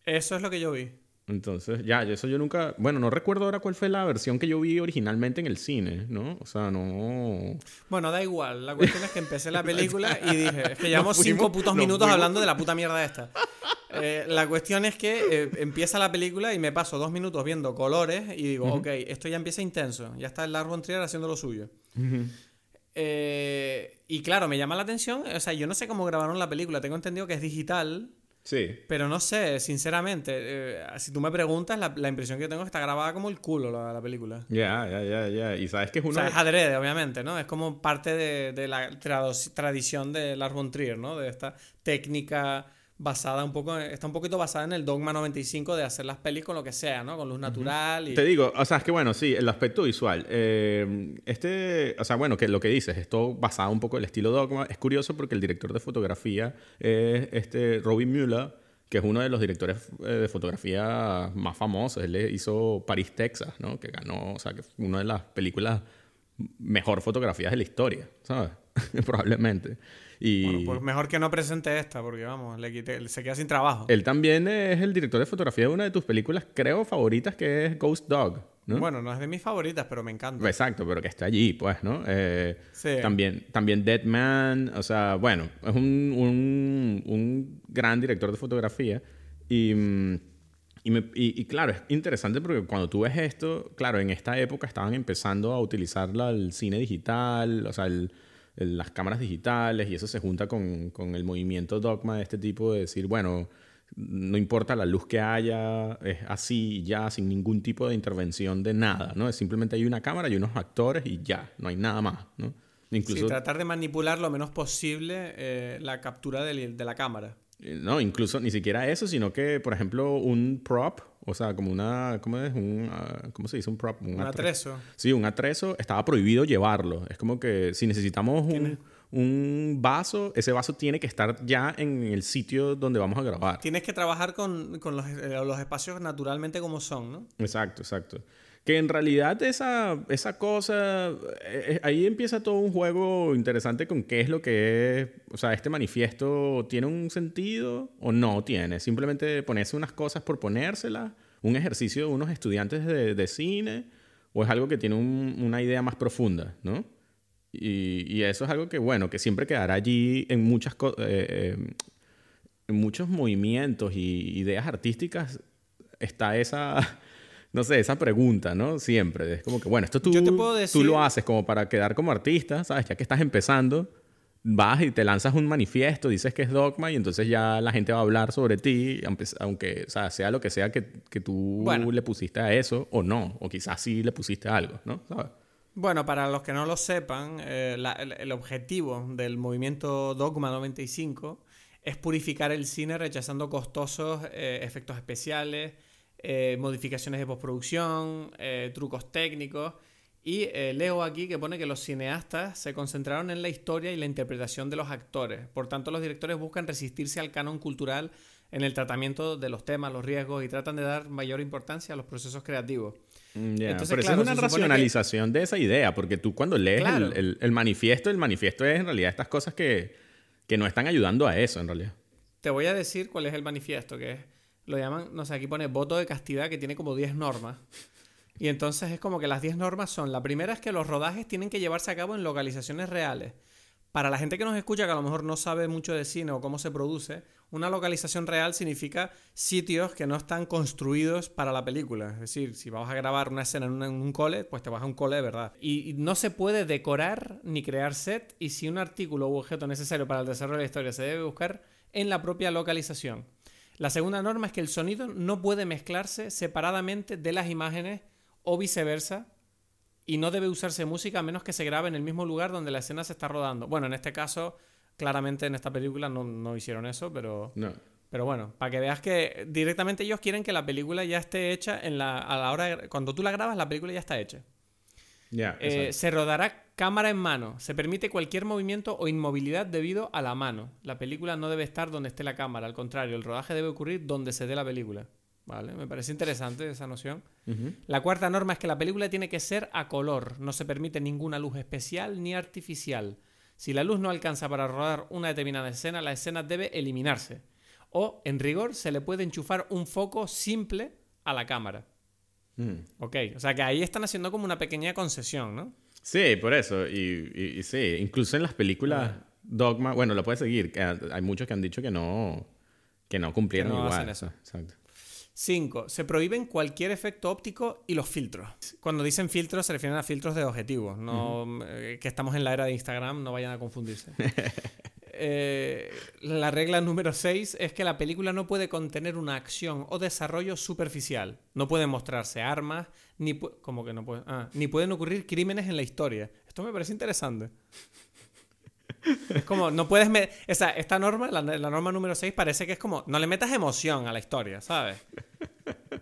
Eso es lo que yo vi. Entonces, ya, eso yo nunca... Bueno, no recuerdo ahora cuál fue la versión que yo vi originalmente en el cine, ¿no? O sea, no... Bueno, da igual. La cuestión es que empecé la película y dije, es que llevamos fuimos- cinco putos minutos fuimos. hablando de la puta mierda esta. Eh, la cuestión es que eh, empieza la película y me paso dos minutos viendo colores y digo, ok, esto ya empieza intenso. Ya está el Lars von Trier haciendo lo suyo. Eh, y claro, me llama la atención. O sea, yo no sé cómo grabaron la película. Tengo entendido que es digital. Sí. Pero no sé, sinceramente. eh, si tú me preguntas, la, la impresión que tengo es que está grabada como el culo la, la película. Ya, ya, ya, ya. Y sabes que es O una... sea, es adrede, obviamente, ¿no? Es como parte de, de la tradición de Lars von Trier, ¿no? De esta técnica basada un poco, está un poquito basada en el Dogma 95 de hacer las pelis con lo que sea, ¿no? Con luz natural y... Te digo, o sea, es que bueno, sí, el aspecto visual. eh, este, o sea, bueno, que lo que dices, esto basado un poco en el estilo Dogma, es curioso porque el director de fotografía es este Robin Mueller, que es uno de los directores eh, de fotografía más famosos. Él hizo París, Texas, ¿no? Que ganó, o sea, que fue una de las películas mejor fotografiadas de la historia, ¿sabes? Probablemente. Y... Bueno, pues mejor que no presente esta, porque vamos, le quité- se queda sin trabajo. Él también es el director de fotografía de una de tus películas, creo, favoritas, que es Ghost Dog, ¿no? Bueno, no es de mis favoritas, pero me encanta. Exacto, pero que está allí, pues, ¿no? Eh, Sí. también, también Dead Man, o sea, bueno, es un, un, un gran director de fotografía y, mm, y, me- y- y claro, es interesante porque cuando tú ves esto, claro, en esta época estaban empezando a utilizar la- el cine digital, o sea, el- las cámaras digitales y eso se junta con, con el movimiento dogma de este tipo de decir, bueno, no importa la luz que haya, es así y ya, sin ningún tipo de intervención de nada, ¿no? Es simplemente hay una cámara y unos actores y ya, no hay nada más, ¿no? Sí, Incluso, tratar de manipular lo menos posible eh, la captura de la cámara. Eh, no, incluso ni siquiera eso, sino que, por ejemplo, un prop, o sea, como una, ¿cómo es? Un, ah, ¿Cómo se dice? Un prop. Un atre- atrezo. Sí, un atrezo, estaba prohibido llevarlo. Es como que si necesitamos un, un vaso, ese vaso tiene que estar ya en el sitio donde vamos a grabar. Tienes que trabajar con, con los, eh, los espacios naturalmente como son, ¿no? Exacto, exacto. Que en realidad esa, esa cosa, eh, eh, ahí empieza todo un juego interesante con qué es lo que es, o sea, este manifiesto tiene un sentido o no tiene. Simplemente ponerse unas cosas por ponérselas, un ejercicio de unos estudiantes de, de cine, o es algo que tiene un- una idea más profunda, ¿no? Y, y eso es algo que, bueno, que siempre quedará allí en muchas eh, en muchos movimientos y ideas artísticas está esa, no sé, esa pregunta, ¿no? Siempre. Es como que, bueno, esto tú, Yo te puedo tú decir- lo haces como para quedar como artista, ¿sabes? Ya que estás empezando, vas y te lanzas un manifiesto, dices que es dogma y entonces ya la gente va a hablar sobre ti, aunque, aunque, o sea, sea lo que sea que, que tú Bueno. le pusiste a eso o no, o quizás sí le pusiste algo, ¿no? ¿Sabes? Bueno, para los que no lo sepan, eh, la- el, el objetivo del movimiento Dogma 95 es purificar el cine rechazando costosos eh, efectos especiales, eh, modificaciones de postproducción, eh, trucos técnicos. Y eh, leo aquí que pone que los cineastas se concentraron en la historia y la interpretación de los actores. Por tanto, los directores buscan resistirse al canon cultural en el tratamiento de los temas, los riesgos y tratan de dar mayor importancia a los procesos creativos. Mm, ya. Entonces, Pero claro, es una supone que- racionalización de esa idea, porque tú cuando lees el- Claro. el, el manifiesto, el manifiesto es en realidad estas cosas que, que no están ayudando a eso, en realidad. Te voy a decir cuál es el manifiesto, que es, lo llaman, no sé, aquí pone voto de castidad, que tiene como 10 normas. Y entonces es como que las 10 normas son, la primera es que los rodajes tienen que llevarse a cabo en localizaciones reales. Para la gente que nos escucha, que a lo mejor no sabe mucho de cine o cómo se produce, una localización real significa sitios que no están construidos para la película. Es decir, si vas a grabar una escena en, un cole, pues te vas a un cole de verdad. Y, y no se puede decorar ni crear set, y si un artículo u objeto necesario para el desarrollo de la historia se debe buscar en la propia localización. La segunda norma es que el sonido no puede mezclarse separadamente de las imágenes o viceversa, y no debe usarse música a menos que se grabe en el mismo lugar donde la escena se está rodando. Bueno, en este caso, claramente en esta película no, no hicieron eso, pero, No. pero bueno, para que veas que directamente ellos quieren que la película ya esté hecha en la, a la hora de- cuando tú la grabas, la película ya está hecha. Eh, se rodará cámara en mano. Se permite cualquier movimiento o inmovilidad debido a la mano. La película no debe estar donde esté la cámara. Al contrario, el rodaje debe ocurrir donde se dé la película. ¿Vale? Me parece interesante esa noción. La cuarta norma es que la película tiene que ser a color. No se permite ninguna luz especial ni artificial. Si la luz no alcanza para rodar una determinada escena, la escena debe eliminarse. O, en rigor, se le puede enchufar un foco simple a la cámara. Mm. Ok, o sea que ahí están haciendo como una pequeña concesión, ¿no? Sí, por eso. Y, y- y sí, incluso en las películas Dogma, bueno, lo puedes seguir. Hay muchos que han dicho que no, que no cumplieron Que no igual. hacen eso. Exacto. 5. Se prohíben cualquier efecto óptico y los filtros. Cuando dicen filtros se refieren a filtros de objetivos, no eh, que estamos en la era de Instagram, no vayan a confundirse. Eh, la regla número 6 es que la película no puede contener una acción o desarrollo superficial. No pueden mostrarse armas, ni pu- como que no puede- ah, ni pueden ocurrir crímenes en la historia. Esto me parece interesante. Es como, no puedes... esa, esta norma, la, la norma número 6, parece que es como, no le metas emoción a la historia, ¿sabes?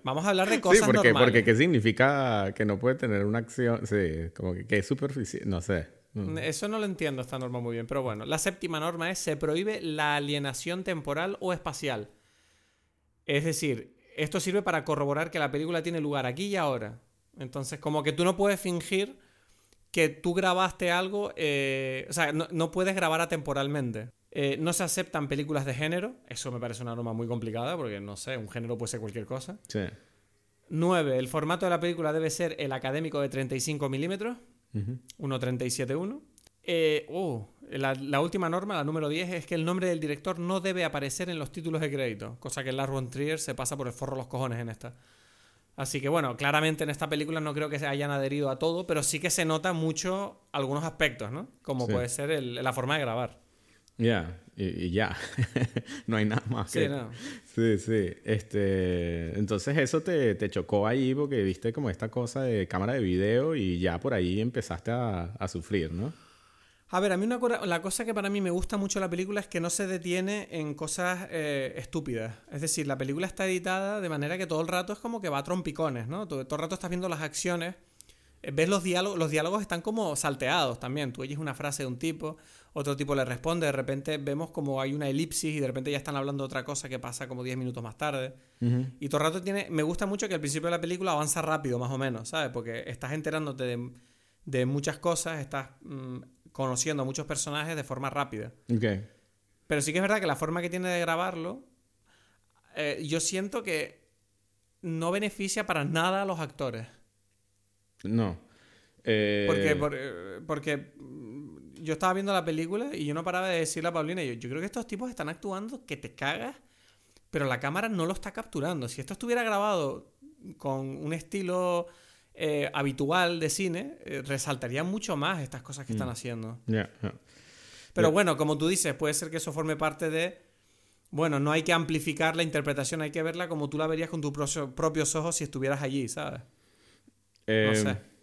Vamos a hablar de cosas sí, porque, normales. porque ¿qué significa que no puede tener una acción? Sí, como que, que es superficial, no sé. Mm. Eso no lo entiendo esta norma muy bien, pero bueno. La séptima norma es se prohíbe la alienación temporal o espacial. Es decir, esto sirve para corroborar que la película tiene lugar aquí y ahora. Entonces, como que tú no puedes fingir que tú grabaste algo, eh, o sea, no, no puedes grabar atemporalmente. Eh, no se aceptan películas de género, eso me parece una norma muy complicada porque, no sé, un género puede ser cualquier cosa. Sí. 9. El formato de la película debe ser el académico de 35 milímetros. Ujú. 1.37.1. Eh, oh, la, la última norma, la número 10, es que el nombre del director no debe aparecer en los títulos de crédito, cosa que Lars von Trier se pasa por el forro los cojones en esta. Así que bueno, claramente en esta película no creo que se hayan adherido a todo, pero sí que se nota mucho algunos aspectos, ¿no? Como Sí. puede ser el- la forma de grabar. Ya, y, y ya. no hay nada más Sí, que... no. Sí, sí. Este, entonces eso te, te chocó ahí porque viste como esta cosa de cámara de video y ya por ahí empezaste a, a sufrir, ¿no? A ver, a mí una cora- la cosa que para mí me gusta mucho de la película es que no se detiene en cosas eh, estúpidas. Es decir, la película está editada de manera que todo el rato es como que va a trompicones, ¿no? Todo, todo el rato estás viendo las acciones, eh, ves los diálogos, los diálogos están como salteados también. Tú oyes una frase de un tipo, otro tipo le responde, de repente vemos como hay una elipsis y de repente ya están hablando de otra cosa que pasa como 10 minutos más tarde. Y todo el rato tiene. Me gusta mucho que al principio de la película avanza rápido, más o menos, ¿sabes? Porque estás enterándote de, de muchas cosas, estás mm, conociendo a muchos personajes de forma rápida. Ok. Pero sí que es verdad que la forma que tiene de grabarlo, eh, yo siento que no beneficia para nada a los actores. No. Eh, Porque, por- eh, porque mm, yo estaba viendo la película y yo no paraba de decirle a Paulina, yo, yo creo que estos tipos están actuando que te cagas, pero la cámara no lo está capturando. Si esto estuviera grabado con un estilo eh, habitual de cine, eh, resaltaría mucho más estas cosas que están haciendo. ya, ya. Pero bueno, como tú dices, puede ser que eso forme parte de... Bueno, no hay que amplificar la interpretación, hay que verla como tú la verías con tus pro- propios ojos si estuvieras allí, ¿sabes? Eh, sé.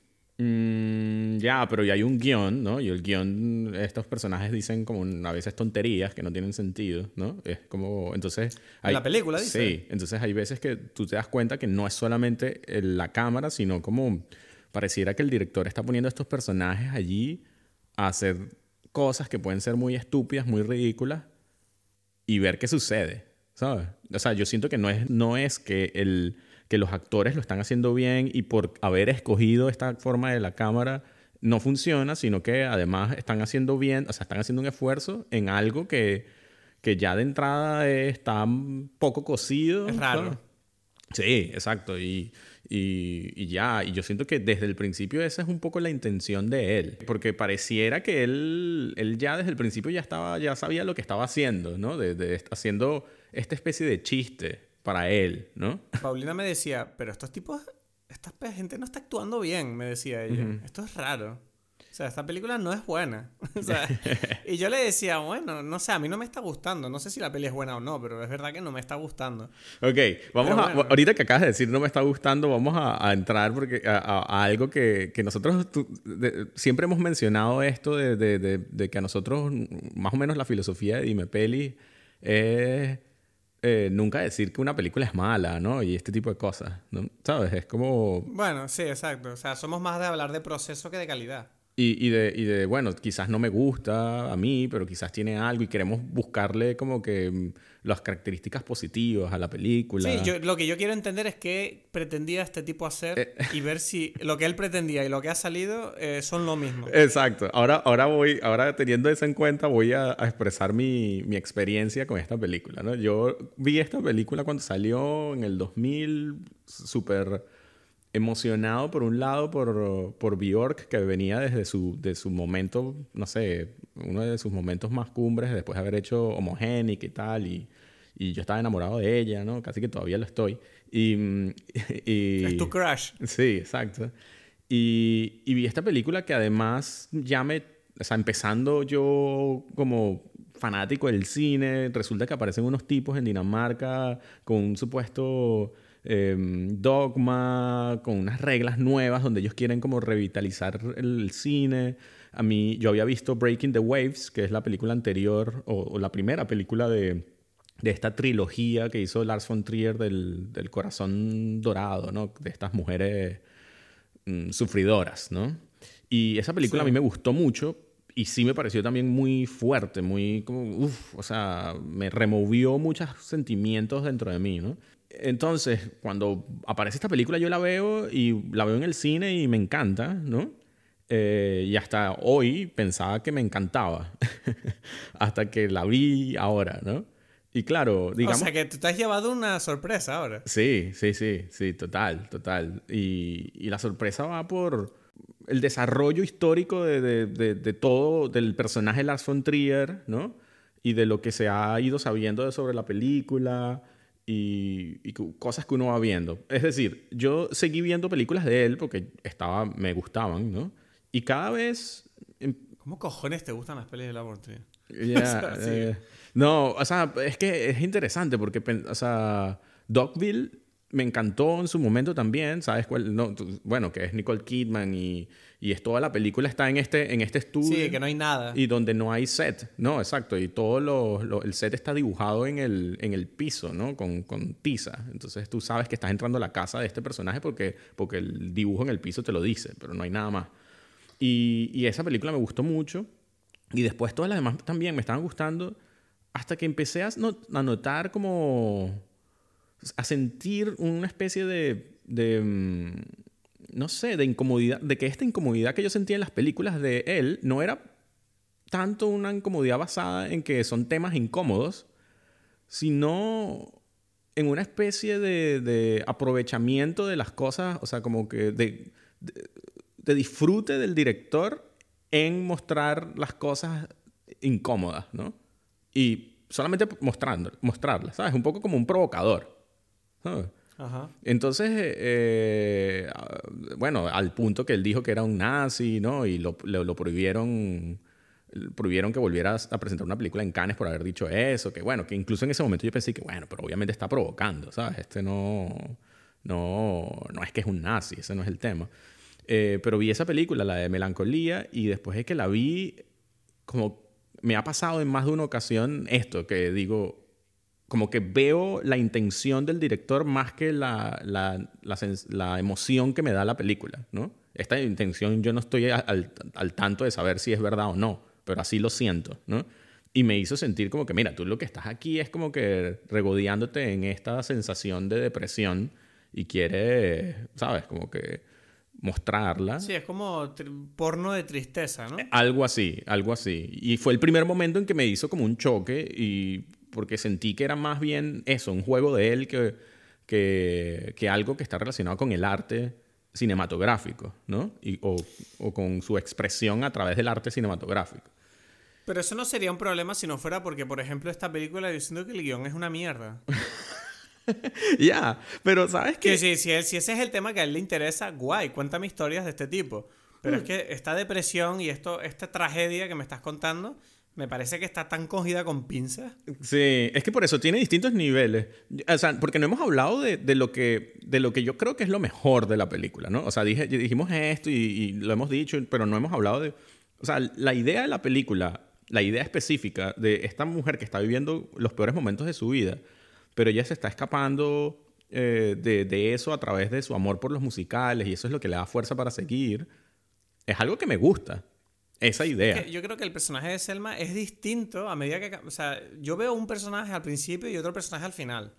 Mm, ya, pero ya hay un guion, ¿no? Y el guion, estos personajes dicen como a veces tonterías que no tienen sentido, ¿no? Es como, entonces... Hay, la película dice. Sí, entonces hay veces que tú te das cuenta que no es solamente la cámara, sino como pareciera que el director está poniendo a estos personajes allí a hacer cosas que pueden ser muy estúpidas, muy ridículas, y ver qué sucede, ¿sabes? O sea, yo siento que no es, no es que el que los actores lo están haciendo bien y por haber escogido esta forma de la cámara no funciona, sino que además están haciendo bien, o sea, están haciendo un esfuerzo en algo que, que ya de entrada está poco cocido. Es raro. Sí, exacto. Y, y, y, ya, y yo siento que desde el principio esa es un poco la intención de él, porque pareciera que él, él ya desde el principio ya, estaba, ya sabía lo que estaba haciendo, ¿no? De, de, haciendo esta especie de chiste para él, ¿no? Paulina me decía, pero estos tipos, esta gente no está actuando bien, me decía ella. Esto es raro. O sea, esta película no es buena. y yo le decía, bueno, no sé, a mí no me está gustando. No sé si la peli es buena o no, pero es verdad que no me está gustando. Ok, vamos a. Ahorita que acabas de decir no me está gustando, vamos a, entrar porque a, algo que, que nosotros siempre hemos mencionado esto de, de, de, que a nosotros, más o menos la filosofía de Dime Peli es eh, nunca decir que una película es mala, ¿no? Y este tipo de cosas, ¿no? ¿Sabes? Es como... Bueno, sí, exacto. O sea, somos más de hablar de proceso que de calidad. Y, y, de, y de, bueno, quizás no me gusta a mí, pero quizás tiene algo y queremos buscarle como que mm, las características positivas a la película. Sí, yo, lo que yo quiero entender es qué pretendía este tipo hacer eh. y ver si lo que él pretendía y lo que ha salido eh, son lo mismo. Exacto. Ahora, ahora voy, ahora teniendo eso en cuenta, voy a, a expresar mi, mi, experiencia con esta película. ¿no? Yo vi esta película cuando salió en el 2000, súper emocionado por un lado por, por Bjork, que venía desde su, de su momento, no sé, uno de sus momentos más cumbres, después de haber hecho Homogenic y tal, y, y yo estaba enamorado de ella, ¿no? Casi que todavía lo estoy. Y, y es tu crush. Sí, exacto. Y, y vi esta película que además ya me, o sea, empezando yo como fanático del cine, resulta que aparecen unos tipos en Dinamarca con un supuesto Em, dogma, con unas reglas nuevas donde ellos quieren como revitalizar el cine. A mí, yo había visto Breaking the Waves, que es la película anterior o, la primera película de, de, esta trilogía que hizo Lars von Trier del, del corazón dorado, ¿no? De estas mujeres mm, sufridoras, ¿no? Y esa película a mí me gustó mucho y sí me pareció también muy fuerte, muy como, uff, o sea, me removió muchos sentimientos dentro de mí, ¿no? Entonces, cuando aparece esta película, yo la veo y la veo en el cine y me encanta, ¿no? Eh, y hasta hoy pensaba que me encantaba, hasta que la vi ahora, ¿no? Y claro, digamos... O sea, que te has llevado una sorpresa ahora. Sí, sí, sí, sí, total, total. Y, y la sorpresa va por el desarrollo histórico de, de, de, todo, del personaje Lars von Trier, ¿no? Y de lo que se ha ido sabiendo sobre la película, y, cosas que uno va viendo. Es decir, yo seguí viendo películas de él porque estaba, me gustaban, ¿no? Y cada vez... Em, ¿Cómo cojones te gustan las pelis de la Trier? Eh, no, o sea, es que es interesante porque, o sea, Dogville me encantó en su momento también, ¿sabes cuál? No, bueno, que es Nicole Kidman y, y es toda la película está en este, en este estudio. Sí, que no hay nada. Y donde no hay set, ¿no? Exacto. Y todo lo, el set está dibujado en el, en el piso, ¿no? Con, con, tiza. Entonces tú sabes que estás entrando a la casa de este personaje porque, porque el dibujo en el piso te lo dice, pero no hay nada más. Y, y esa película me gustó mucho. Y después todas las demás también me estaban gustando hasta que empecé a, a notar como a sentir una especie de, mm, no sé, de incomodidad, de que esta incomodidad que yo sentía en las películas de él no era tanto una incomodidad basada en que son temas incómodos, sino en una especie de, de aprovechamiento de las cosas, o sea, como que de, de, disfrute del director en mostrar las cosas incómodas, ¿no? Y solamente mostrando, mostrarlas, ¿sabes? Un poco como un provocador. Entonces, eh, bueno, al punto que él dijo que era un nazi, ¿no? Y lo, lo, prohibieron, prohibieron que volviera a presentar una película en Cannes por haber dicho eso, que bueno, que incluso en ese momento yo pensé que, bueno, pero obviamente está provocando, ¿sabes? Este no, no, no es que es un nazi, ese no es el tema. Eh, pero vi esa película, la de Melancolía, y después de que la vi, como me ha pasado en más de una ocasión esto, que digo, como que veo la intención del director más que la, la, la, emoción que me da la película, ¿no? Esta intención yo no estoy al, al, tanto de saber si es verdad o no, pero así lo siento, ¿no? Y me hizo sentir como que, mira, tú lo que estás aquí es como que regodeándote en esta sensación de depresión y quieres, ¿sabes? Como que mostrarla. Sí, es como porno de tristeza, ¿no? Algo así, algo así. Y fue el primer momento en que me hizo como un choque y porque sentí que era más bien eso, un juego de él que, que, que algo que está relacionado con el arte cinematográfico, ¿no? Y, o, o con su expresión a través del arte cinematográfico. Pero eso no sería un problema si no fuera porque, por ejemplo, esta película yo siento que el guion es una mierda. ya, pero ¿sabes qué? Que si, si, si, ese es el tema que a él le interesa, guay, cuéntame historias de este tipo. Pero es mm. que esta depresión y esto, esta tragedia que me estás contando, me parece que está tan cogida con pinzas. Sí, es que por eso tiene distintos niveles. O sea, porque no hemos hablado de, lo, que, de lo que yo creo que es lo mejor de la película, ¿no? O sea, dijimos esto y, y lo hemos dicho, pero no hemos hablado de... O sea, la idea de la película, la idea específica de esta mujer que está viviendo los peores momentos de su vida, pero ella se está escapando eh, de, eso a través de su amor por los musicales y eso es lo que le da fuerza para seguir. Es algo que me gusta. Esa idea. yo creo que el personaje de Selma es distinto a medida que... O sea, yo veo un personaje al principio y otro personaje al final.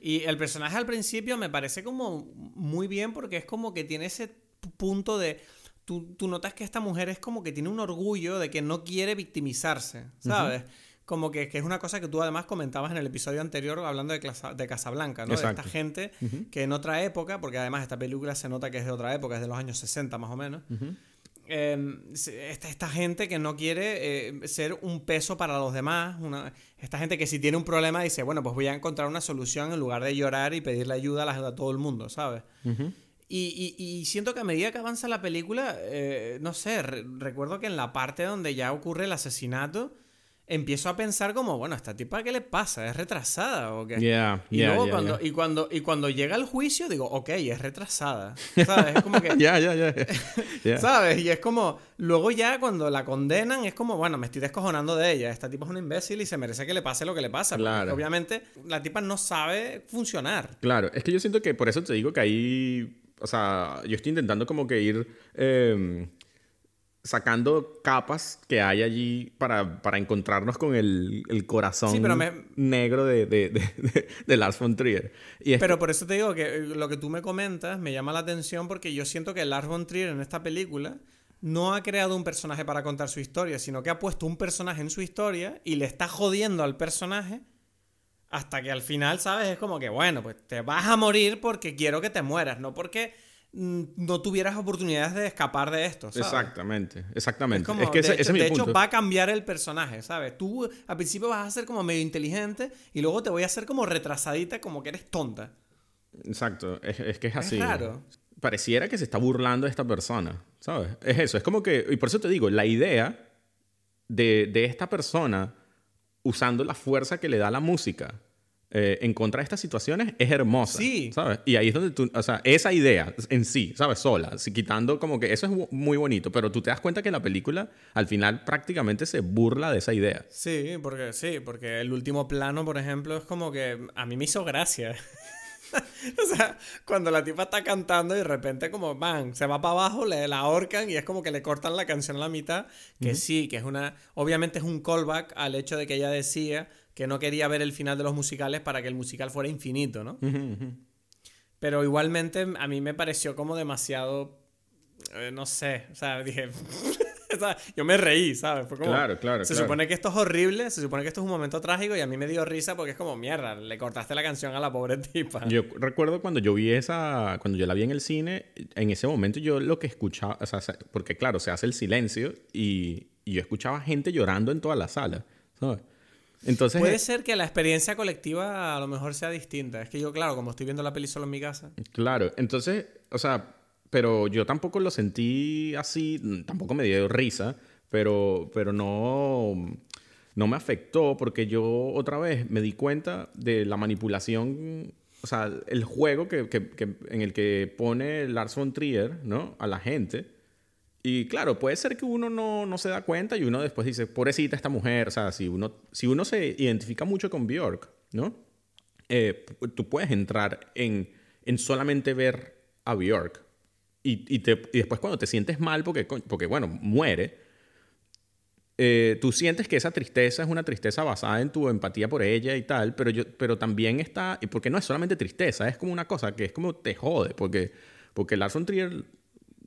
Y el personaje al principio me parece como muy bien porque es como que tiene ese punto de... Tú, notas que esta mujer es como que tiene un orgullo de que no quiere victimizarse, ¿sabes? como que, es una cosa que tú además comentabas en el episodio anterior hablando de, de Casablanca, ¿no? De esta gente que en otra época, porque además esta película se nota que es de otra época, es de los años 60 más o menos. Em, esta, esta, gente que no quiere eh, ser un peso para los demás, una, esta gente que si tiene un problema dice, bueno, pues voy a encontrar una solución en lugar de llorar y pedirle ayuda a, a todo el mundo, ¿sabes? y, y, siento que a medida que avanza la película, eh, no sé, recuerdo que en la parte donde ya ocurre el asesinato, empiezo a pensar como, bueno, ¿esta tipa qué le pasa? ¿Es retrasada o qué? y luego cuando, Y, cuando, y cuando llega el juicio digo, ok, es retrasada. ¿Sabes? Es como que... Ya, ya, ya. ¿Sabes? Y es como, luego ya cuando la condenan es como, bueno, me estoy descojonando de ella. Esta tipa es una imbécil y se merece que le pase lo que le pasa. Claro. Obviamente la tipa no sabe funcionar. Claro, es que yo siento que por eso te digo que ahí... O sea, yo estoy intentando como que ir... Em, sacando capas que hay allí para, para encontrarnos con el, el corazón negro de, de, de, de, Lars von Trier. Y Pero por eso te digo que eh, lo que tú me comentas me llama la atención porque yo siento que Lars von Trier en esta película no ha creado un personaje para contar su historia, sino que ha puesto un personaje en su historia y le está jodiendo al personaje hasta que al final, ¿sabes? Es como que, bueno, pues te vas a morir porque quiero que te mueras, no porque no tuvieras oportunidades de escapar de esto. Exactamente, exactamente. Es, que de, ese, de hecho, va a cambiar el personaje, ¿sabes? Tú al principio vas a ser como medio inteligente y luego te voy a hacer como retrasadita, como que eres tonta. Exacto, es, que es así. Pareciera que se está burlando de esta persona, ¿sabes? Es eso, es como que, y por eso te digo, la idea de, de esta persona usando la fuerza que le da la música eh, en contra de estas situaciones es hermosa. Sí. ¿Sabes? Y ahí es donde tú, o sea, esa idea en sí, ¿sabes? Sola, quitando como que eso es muy bonito, pero tú te das cuenta que la película al final prácticamente se burla de esa idea. Sí, porque sí, porque el último plano, por ejemplo, es como que a mí me hizo gracia. o sea, cuando la tipa está cantando y de repente como, van, se va para abajo, le la ahorcan y es como que le cortan la canción a la mitad, que sí, que es una, obviamente es un callback al hecho de que ella decía que no quería ver el final de los musicales para que el musical fuera infinito, ¿no? Pero igualmente a mí me pareció como demasiado, eh, no sé, o sea, dije, yo me reí, ¿sabes? Fue como, claro, claro. Se supone que esto es horrible, se supone que esto es un momento trágico y a mí me dio risa porque es como, mierda, le cortaste la canción a la pobre tipa. Yo recuerdo cuando yo vi esa, cuando yo la vi en el cine, en ese momento yo lo que escuchaba, o sea, porque claro, se hace el silencio y, y yo escuchaba gente llorando en toda la sala, ¿sabes? Entonces, Puede ser que la experiencia colectiva a lo mejor sea distinta. Es que yo, claro, como estoy viendo la peli solo en mi casa. Claro, entonces, o sea, pero yo tampoco lo sentí así, tampoco me dio risa, pero, pero no, no me afectó porque yo otra vez me di cuenta de la manipulación o sea, el juego que, que, que, en el que pone Lars von Trier, ¿no? A la gente. Y claro, puede ser que uno no, no, se da cuenta y uno después dice, pobrecita esta mujer. O sea, si uno, si uno se identifica mucho con Bjork, ¿no? Eh, tú puedes entrar en, en solamente ver a Bjork. Y, y, te, y, después cuando te sientes mal porque, porque bueno, muere, eh, tú sientes que esa tristeza es una tristeza basada en tu empatía por ella y tal, pero, yo, pero también está, porque no es solamente tristeza, es como una cosa que es como te jode, porque, porque Lars von Trier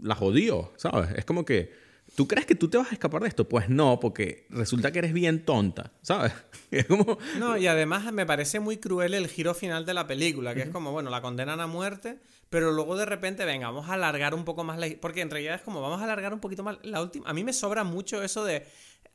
la jodió, ¿sabes? Es como que, ¿tú crees que tú te vas a escapar de esto? Pues no, porque resulta que eres bien tonta, ¿sabes? Es como... No, y además me parece muy cruel el giro final de la película, que es como, bueno, la condenan a muerte, pero luego de repente, venga, vamos a alargar un poco más la... Porque en realidad es como, vamos a alargar un poquito más la última... A mí me sobra mucho eso de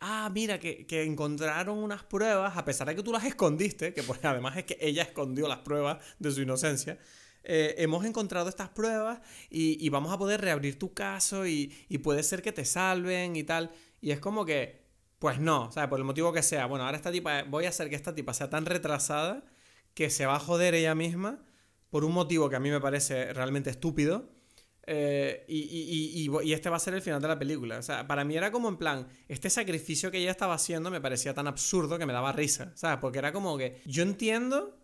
ah, mira, que, que, encontraron unas pruebas, a pesar de que tú las escondiste, que pues, además es que ella escondió las pruebas de su inocencia, eh, hemos encontrado estas pruebas y, y, vamos a poder reabrir tu caso y, y, puede ser que te salven y tal. Y es como que, pues no, ¿sabes? Por el motivo que sea. Bueno, ahora esta tipa, voy a hacer que esta tipa sea tan retrasada que se va a joder ella misma por un motivo que a mí me parece realmente estúpido eh, y, este va a ser el final de la película. O sea, para mí era como en plan, este sacrificio que ella estaba haciendo me parecía tan absurdo que me daba risa, ¿sabes? Porque era como que yo entiendo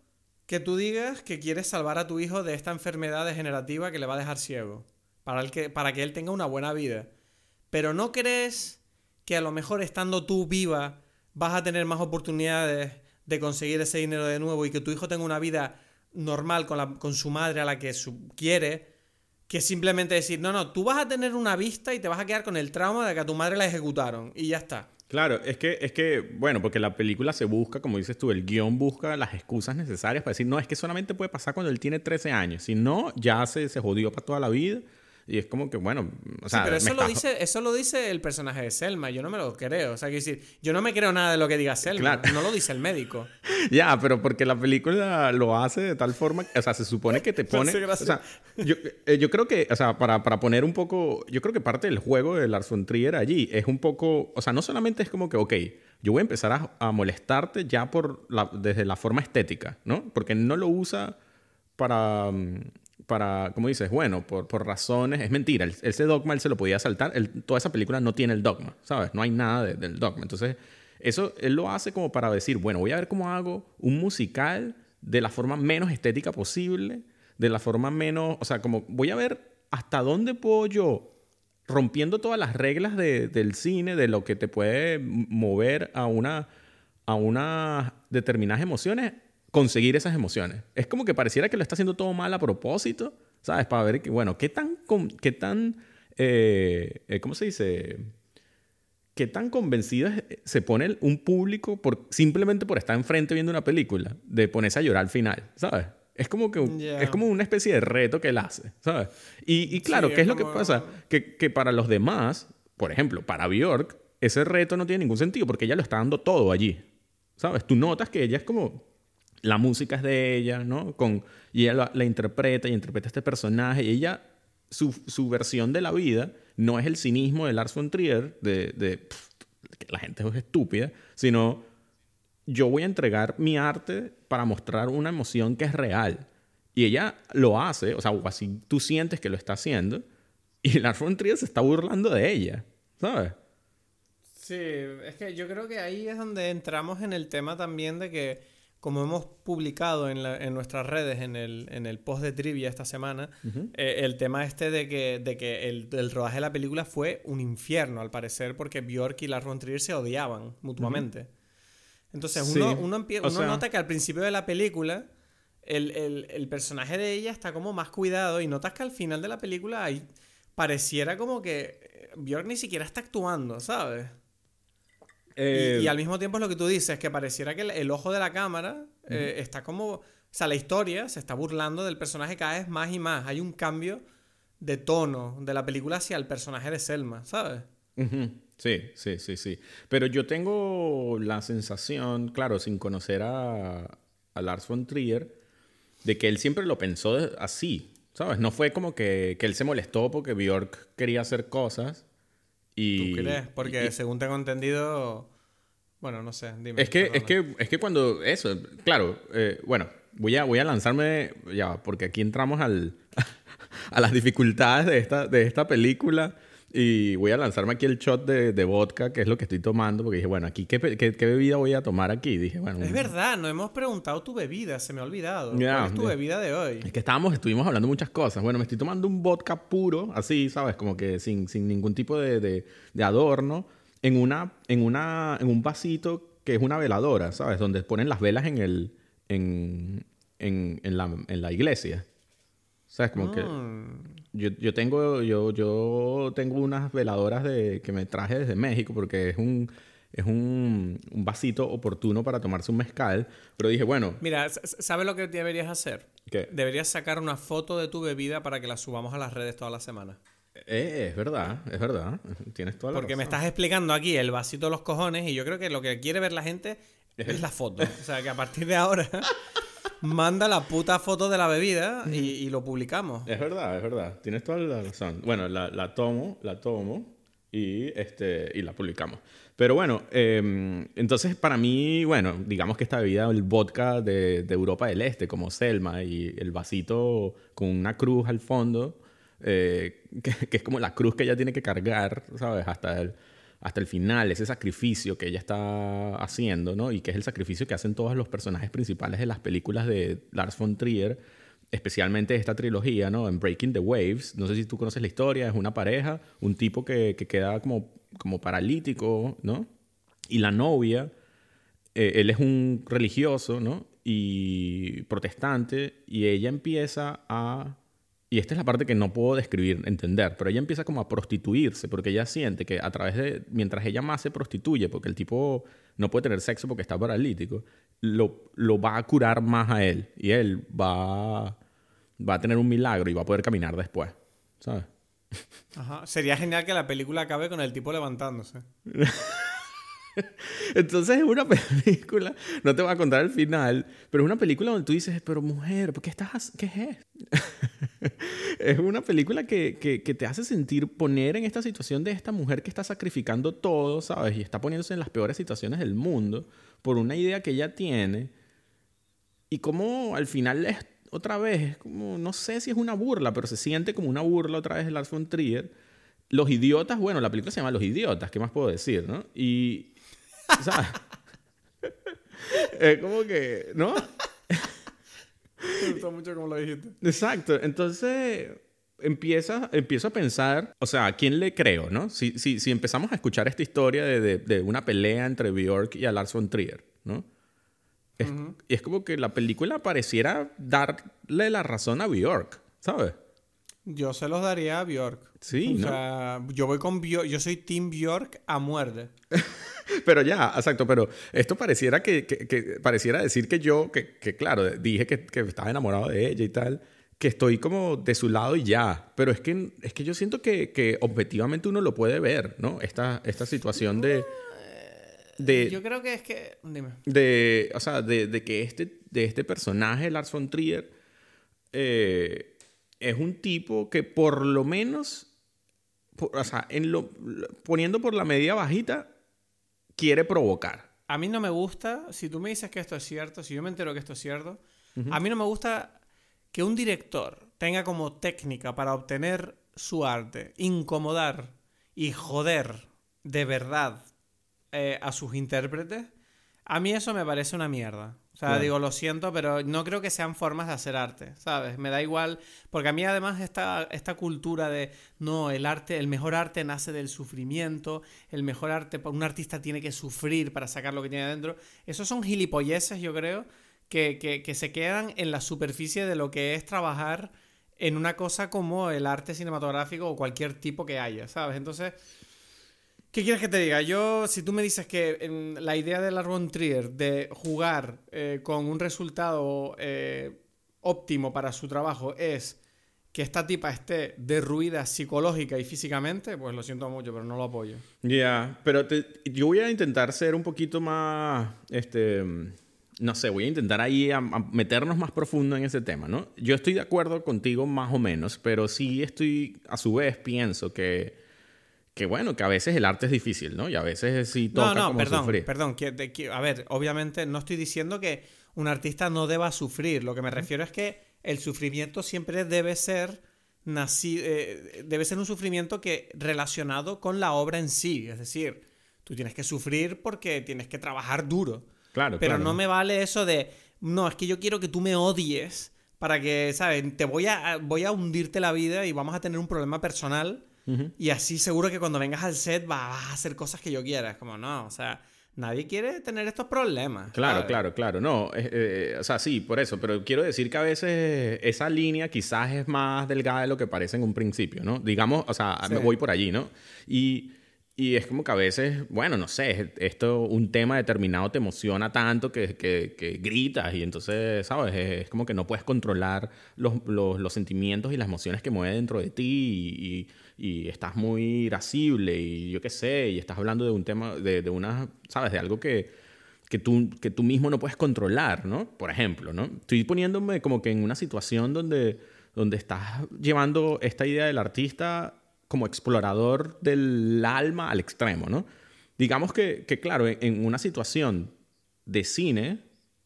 que tú digas que quieres salvar a tu hijo de esta enfermedad degenerativa que le va a dejar ciego, para, el que, para que él tenga una buena vida. Pero ¿no crees que a lo mejor estando tú viva vas a tener más oportunidades de conseguir ese dinero de nuevo y que tu hijo tenga una vida normal con, la, con su madre a la que su, quiere? que simplemente decir, no, no, tú vas a tener una vista y te vas a quedar con el trauma de que a tu madre la ejecutaron y ya está. Claro, es que, es que, bueno, porque la película se busca, como dices tú, el guion busca las excusas necesarias para decir, no, es que solamente puede pasar cuando él tiene 13 años, si no, ya se, se jodió para toda la vida y es como que, bueno, o sea, sí, pero eso lo, dice, eso lo dice el personaje de Selma, yo no me lo creo. O sea, que decir, yo no me creo nada de lo que diga Selma, no lo dice el médico. ya, pero porque la película lo hace de tal forma, o sea, se supone que te pone... o sea, yo, eh, yo, creo que, o sea, para, para, poner un poco, yo creo que parte del juego de Lars von Trier allí es un poco, o sea, no solamente es como que, ok, yo voy a empezar a, a molestarte ya por la, desde la forma estética, ¿no? Porque no lo usa para mm, para, como dices, bueno, por, por razones, es mentira, ese dogma él se lo podía saltar, toda esa película no tiene el dogma, ¿sabes? No hay nada del dogma. Entonces, eso él lo hace como para decir, bueno, voy a ver cómo hago un musical de la forma menos estética posible, de la forma menos, o sea, como voy a ver hasta dónde puedo yo, rompiendo todas las reglas de, del cine, de lo que te puede mover a una a unas determinadas emociones, conseguir esas emociones. Es como que pareciera que lo está haciendo todo mal a propósito, ¿sabes? Para ver, que, bueno, qué tan, qué tan, eh, eh, ¿cómo se dice? ¿Qué tan convencido se pone un público por, simplemente por estar enfrente viendo una película, de ponerse a llorar al final, ¿sabes? Es como que es como una especie de reto que él hace, ¿sabes? Y, y claro, ¿qué es, lo que pasa? Que, que, para los demás, por ejemplo, para Bjork, ese reto no tiene ningún sentido porque ella lo está dando todo allí, ¿sabes? Tú notas que ella es como, la música es de ella, ¿no? Con, y ella la, interpreta y interpreta este personaje. Y ella, su, su, versión de la vida no es el cinismo de Lars von Trier, de, que la gente es estúpida, sino yo voy a entregar mi arte para mostrar una emoción que es real. Y ella lo hace, o sea, o así tú sientes que lo está haciendo, y Lars von Trier se está burlando de ella, ¿sabes? Sí, es que yo creo que ahí es donde entramos en el tema también de que como hemos publicado en, en nuestras redes, en el, en el, post de trivia esta semana, eh, el tema este de que, de que el, el, rodaje de la película fue un infierno, al parecer, porque Bjork y Lars von Trier se odiaban mutuamente. Entonces, uno, uno, uno nota que al principio de la película, el, el, personaje de ella está como más cuidado y notas que al final de la película ahí pareciera como que Bjork ni siquiera está actuando, ¿sabes? Y, eh, al mismo tiempo es lo que tú dices, que pareciera que el, ojo de la cámara eh, está como... O sea, la historia se está burlando del personaje cada vez más y más. Hay un cambio de tono de la película hacia el personaje de Selma, ¿sabes? Sí, sí, sí, sí. Pero yo tengo la sensación, claro, sin conocer a, a Lars von Trier, de que él siempre lo pensó así, ¿sabes? No fue como que, que él se molestó porque Bjork quería hacer cosas y, ¿Tú crees? Porque según tengo entendido... Bueno, no sé, dime. Es que, es que, es que cuando eso, claro, eh, bueno, voy a, voy a lanzarme, ya, porque aquí entramos al, a las dificultades de esta, de esta película. Y voy a lanzarme aquí el shot de, de vodka, que es lo que estoy tomando, porque dije, bueno, aquí, ¿qué, qué, qué bebida voy a tomar aquí? Dije, bueno. Es verdad, no hemos preguntado tu bebida, se me ha olvidado. Ya, ¿Cuál es tu bebida de hoy? Es que estábamos, estuvimos hablando muchas cosas. Bueno, me estoy tomando un vodka puro, así, ¿sabes? Como que sin, sin ningún tipo de, de- de adorno, en, una, en, una, en un vasito que es una veladora, ¿sabes? Donde ponen las velas en, el, en, en, en, la, en la iglesia. ¿Sabes? Como que Mm. Yo, yo, tengo, yo, yo tengo unas veladoras de, que me traje desde México porque es un, es un, un vasito oportuno para tomarse un mezcal. Pero dije, bueno, Mira, ¿sabes lo que deberías hacer? ¿qué? Deberías sacar una foto de tu bebida para que la subamos a las redes toda la semana. Eh, es verdad, es verdad. Tienes toda la Porque me estás explicando aquí el vasito de los cojones y yo creo que lo que quiere ver la gente es la foto. O sea, que a partir de ahora manda la puta foto de la bebida y, lo publicamos. Es verdad, es verdad. Tienes toda la razón. Bueno, la, tomo, la tomo y, este, y la publicamos. Pero bueno, eh, entonces para mí, bueno, digamos que esta bebida, el vodka de, de Europa del Este, como Selma, y el vasito con una cruz al fondo, eh, que, que es como la cruz que ella tiene que cargar, ¿sabes? Hasta el, hasta el final, ese sacrificio que ella está haciendo, ¿no? Y que es el sacrificio que hacen todos los personajes principales de las películas de Lars von Trier, especialmente esta trilogía, ¿no? En Breaking the Waves, no sé si tú conoces la historia, es una pareja, un tipo que, que queda como, como paralítico, ¿no? Y la novia, eh, él es un religioso, ¿no? Y protestante, y ella empieza a... Y esta es la parte que no puedo describir, entender, pero ella empieza como a prostituirse, porque ella siente que a través de, mientras ella más se prostituye, porque el tipo no puede tener sexo porque está paralítico, lo, lo va a curar más a él, y él va, va a tener un milagro y va a poder caminar después, ¿sabes? Ajá. Sería genial que la película acabe con el tipo levantándose. Entonces es una película, no te voy a contar el final, pero es una película donde tú dices, pero mujer, ¿por qué estás, qué es es una película que, que, que te hace sentir, poner en esta situación de esta mujer que está sacrificando todo, ¿sabes? Y está poniéndose en las peores situaciones del mundo por una idea que ella tiene. Y como al final es otra vez, es como, no sé si es una burla, pero se siente como una burla otra vez de Lars von Trier. Los idiotas, bueno, la película se llama Los idiotas, ¿qué más puedo decir, no? Y, ¿sabes? es como que, ¿no? Me gustó mucho como lo dijiste. Exacto. Entonces empieza, empiezo a pensar, o sea, ¿a quién le creo, no? Si, si, si empezamos a escuchar esta historia de, de, de una pelea entre Bjork y a Lars von Trier, ¿no? Es, Y es como que la película pareciera darle la razón a Bjork, ¿sabes? Yo se los daría a Bjork. Sí, o ¿no? sea, yo voy con Bjork, yo soy Team Bjork a muerte. Pero ya, exacto, pero esto pareciera que, que- que- pareciera decir que yo, que, que claro, dije que, que estaba enamorado de ella y tal, que estoy como de su lado y ya. Pero es que, es que yo siento que, que objetivamente uno lo puede ver, ¿no? Esta, esta situación de. De, Yo creo que es que. Dime. de, o sea, de, de que este, de este personaje, Lars von Trier, eh, es un tipo que por lo menos, por- o sea, en lo, poniendo por la medida bajita, quiere provocar. A mí no me gusta, si tú me dices que esto es cierto, si yo me entero que esto es cierto, a mí no me gusta que un director tenga como técnica para obtener su arte, incomodar y joder de verdad eh, a sus intérpretes. A mí eso me parece una mierda. O sea, Claro. digo, lo siento, pero no creo que sean formas de hacer arte, ¿sabes? Me da igual, porque a mí además esta, esta cultura de, no, el arte, el mejor arte nace del sufrimiento, el mejor arte, un artista tiene que sufrir para sacar lo que tiene dentro, esos son gilipolleces, yo creo, que, que, que se quedan en la superficie de lo que es trabajar en una cosa como el arte cinematográfico o cualquier tipo que haya, ¿sabes? Entonces... ¿Qué quieres que te diga? Yo, si tú me dices que la idea de Lars von Trier de jugar eh, con un resultado eh, óptimo para su trabajo es que esta tipa esté derruida psicológica y físicamente, pues lo siento mucho, pero no lo apoyo. Ya, pero yo voy a intentar ser un poquito más, este, no sé, voy a intentar ahí meternos más profundo en ese tema, ¿no? Yo estoy de acuerdo contigo más o menos, pero sí estoy, a su vez, pienso que, que bueno, que a veces el arte es difícil, ¿no? Y a veces sí toca No, no, como perdón, sufrir. perdón. que- de- que- a ver, obviamente no estoy diciendo que un artista no deba sufrir. Lo que me refiero es que el sufrimiento siempre debe ser nacido, eh, debe ser un sufrimiento que relacionado con la obra en sí. Es decir, tú tienes que sufrir porque tienes que trabajar duro. Claro, Pero claro. no me vale eso de, no, es que yo quiero que tú me odies para que, ¿sabes? Te voy a, voy a hundirte la vida y vamos a tener un problema personal. Y así seguro que cuando vengas al set vas a hacer cosas que yo quiera. Es como, no, o sea, nadie quiere tener estos problemas. Claro, ¿sabes? claro, claro. No, eh, eh, o sea, sí, por eso. Pero quiero decir que a veces esa línea quizás es más delgada de lo que parece en un principio, ¿no? Digamos, o sea, me Sí. voy por allí, ¿no? Y, y es como que a veces, bueno, no sé, esto, un tema determinado te emociona tanto que, que, que gritas y entonces, ¿sabes? Es, es como que no puedes controlar los, los, los sentimientos y las emociones que mueven dentro de ti y, y- estás muy irascible y yo qué sé, y estás hablando de un tema, de, de una, ¿sabes? De algo que que tú, que tú mismo no puedes controlar, ¿no? Por ejemplo, ¿no? Estoy poniéndome como que en una situación donde, donde estás llevando esta idea del artista como explorador del alma al extremo, ¿no? Digamos que, que claro, en, en una situación de cine,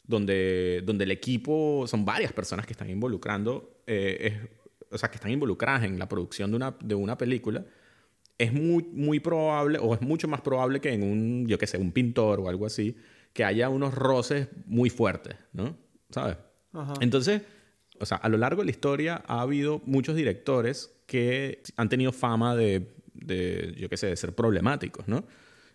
donde, donde el equipo, son varias personas que están involucrando, eh, es- o sea, que están involucradas en la producción de una, de una película, es muy, muy probable, o es mucho más probable que en un, yo qué sé, un pintor o algo así, que haya unos roces muy fuertes, ¿no? ¿Sabes? Ajá. Entonces, o sea, a lo largo de la historia ha habido muchos directores que han tenido fama de, de yo qué sé, de ser problemáticos, ¿no?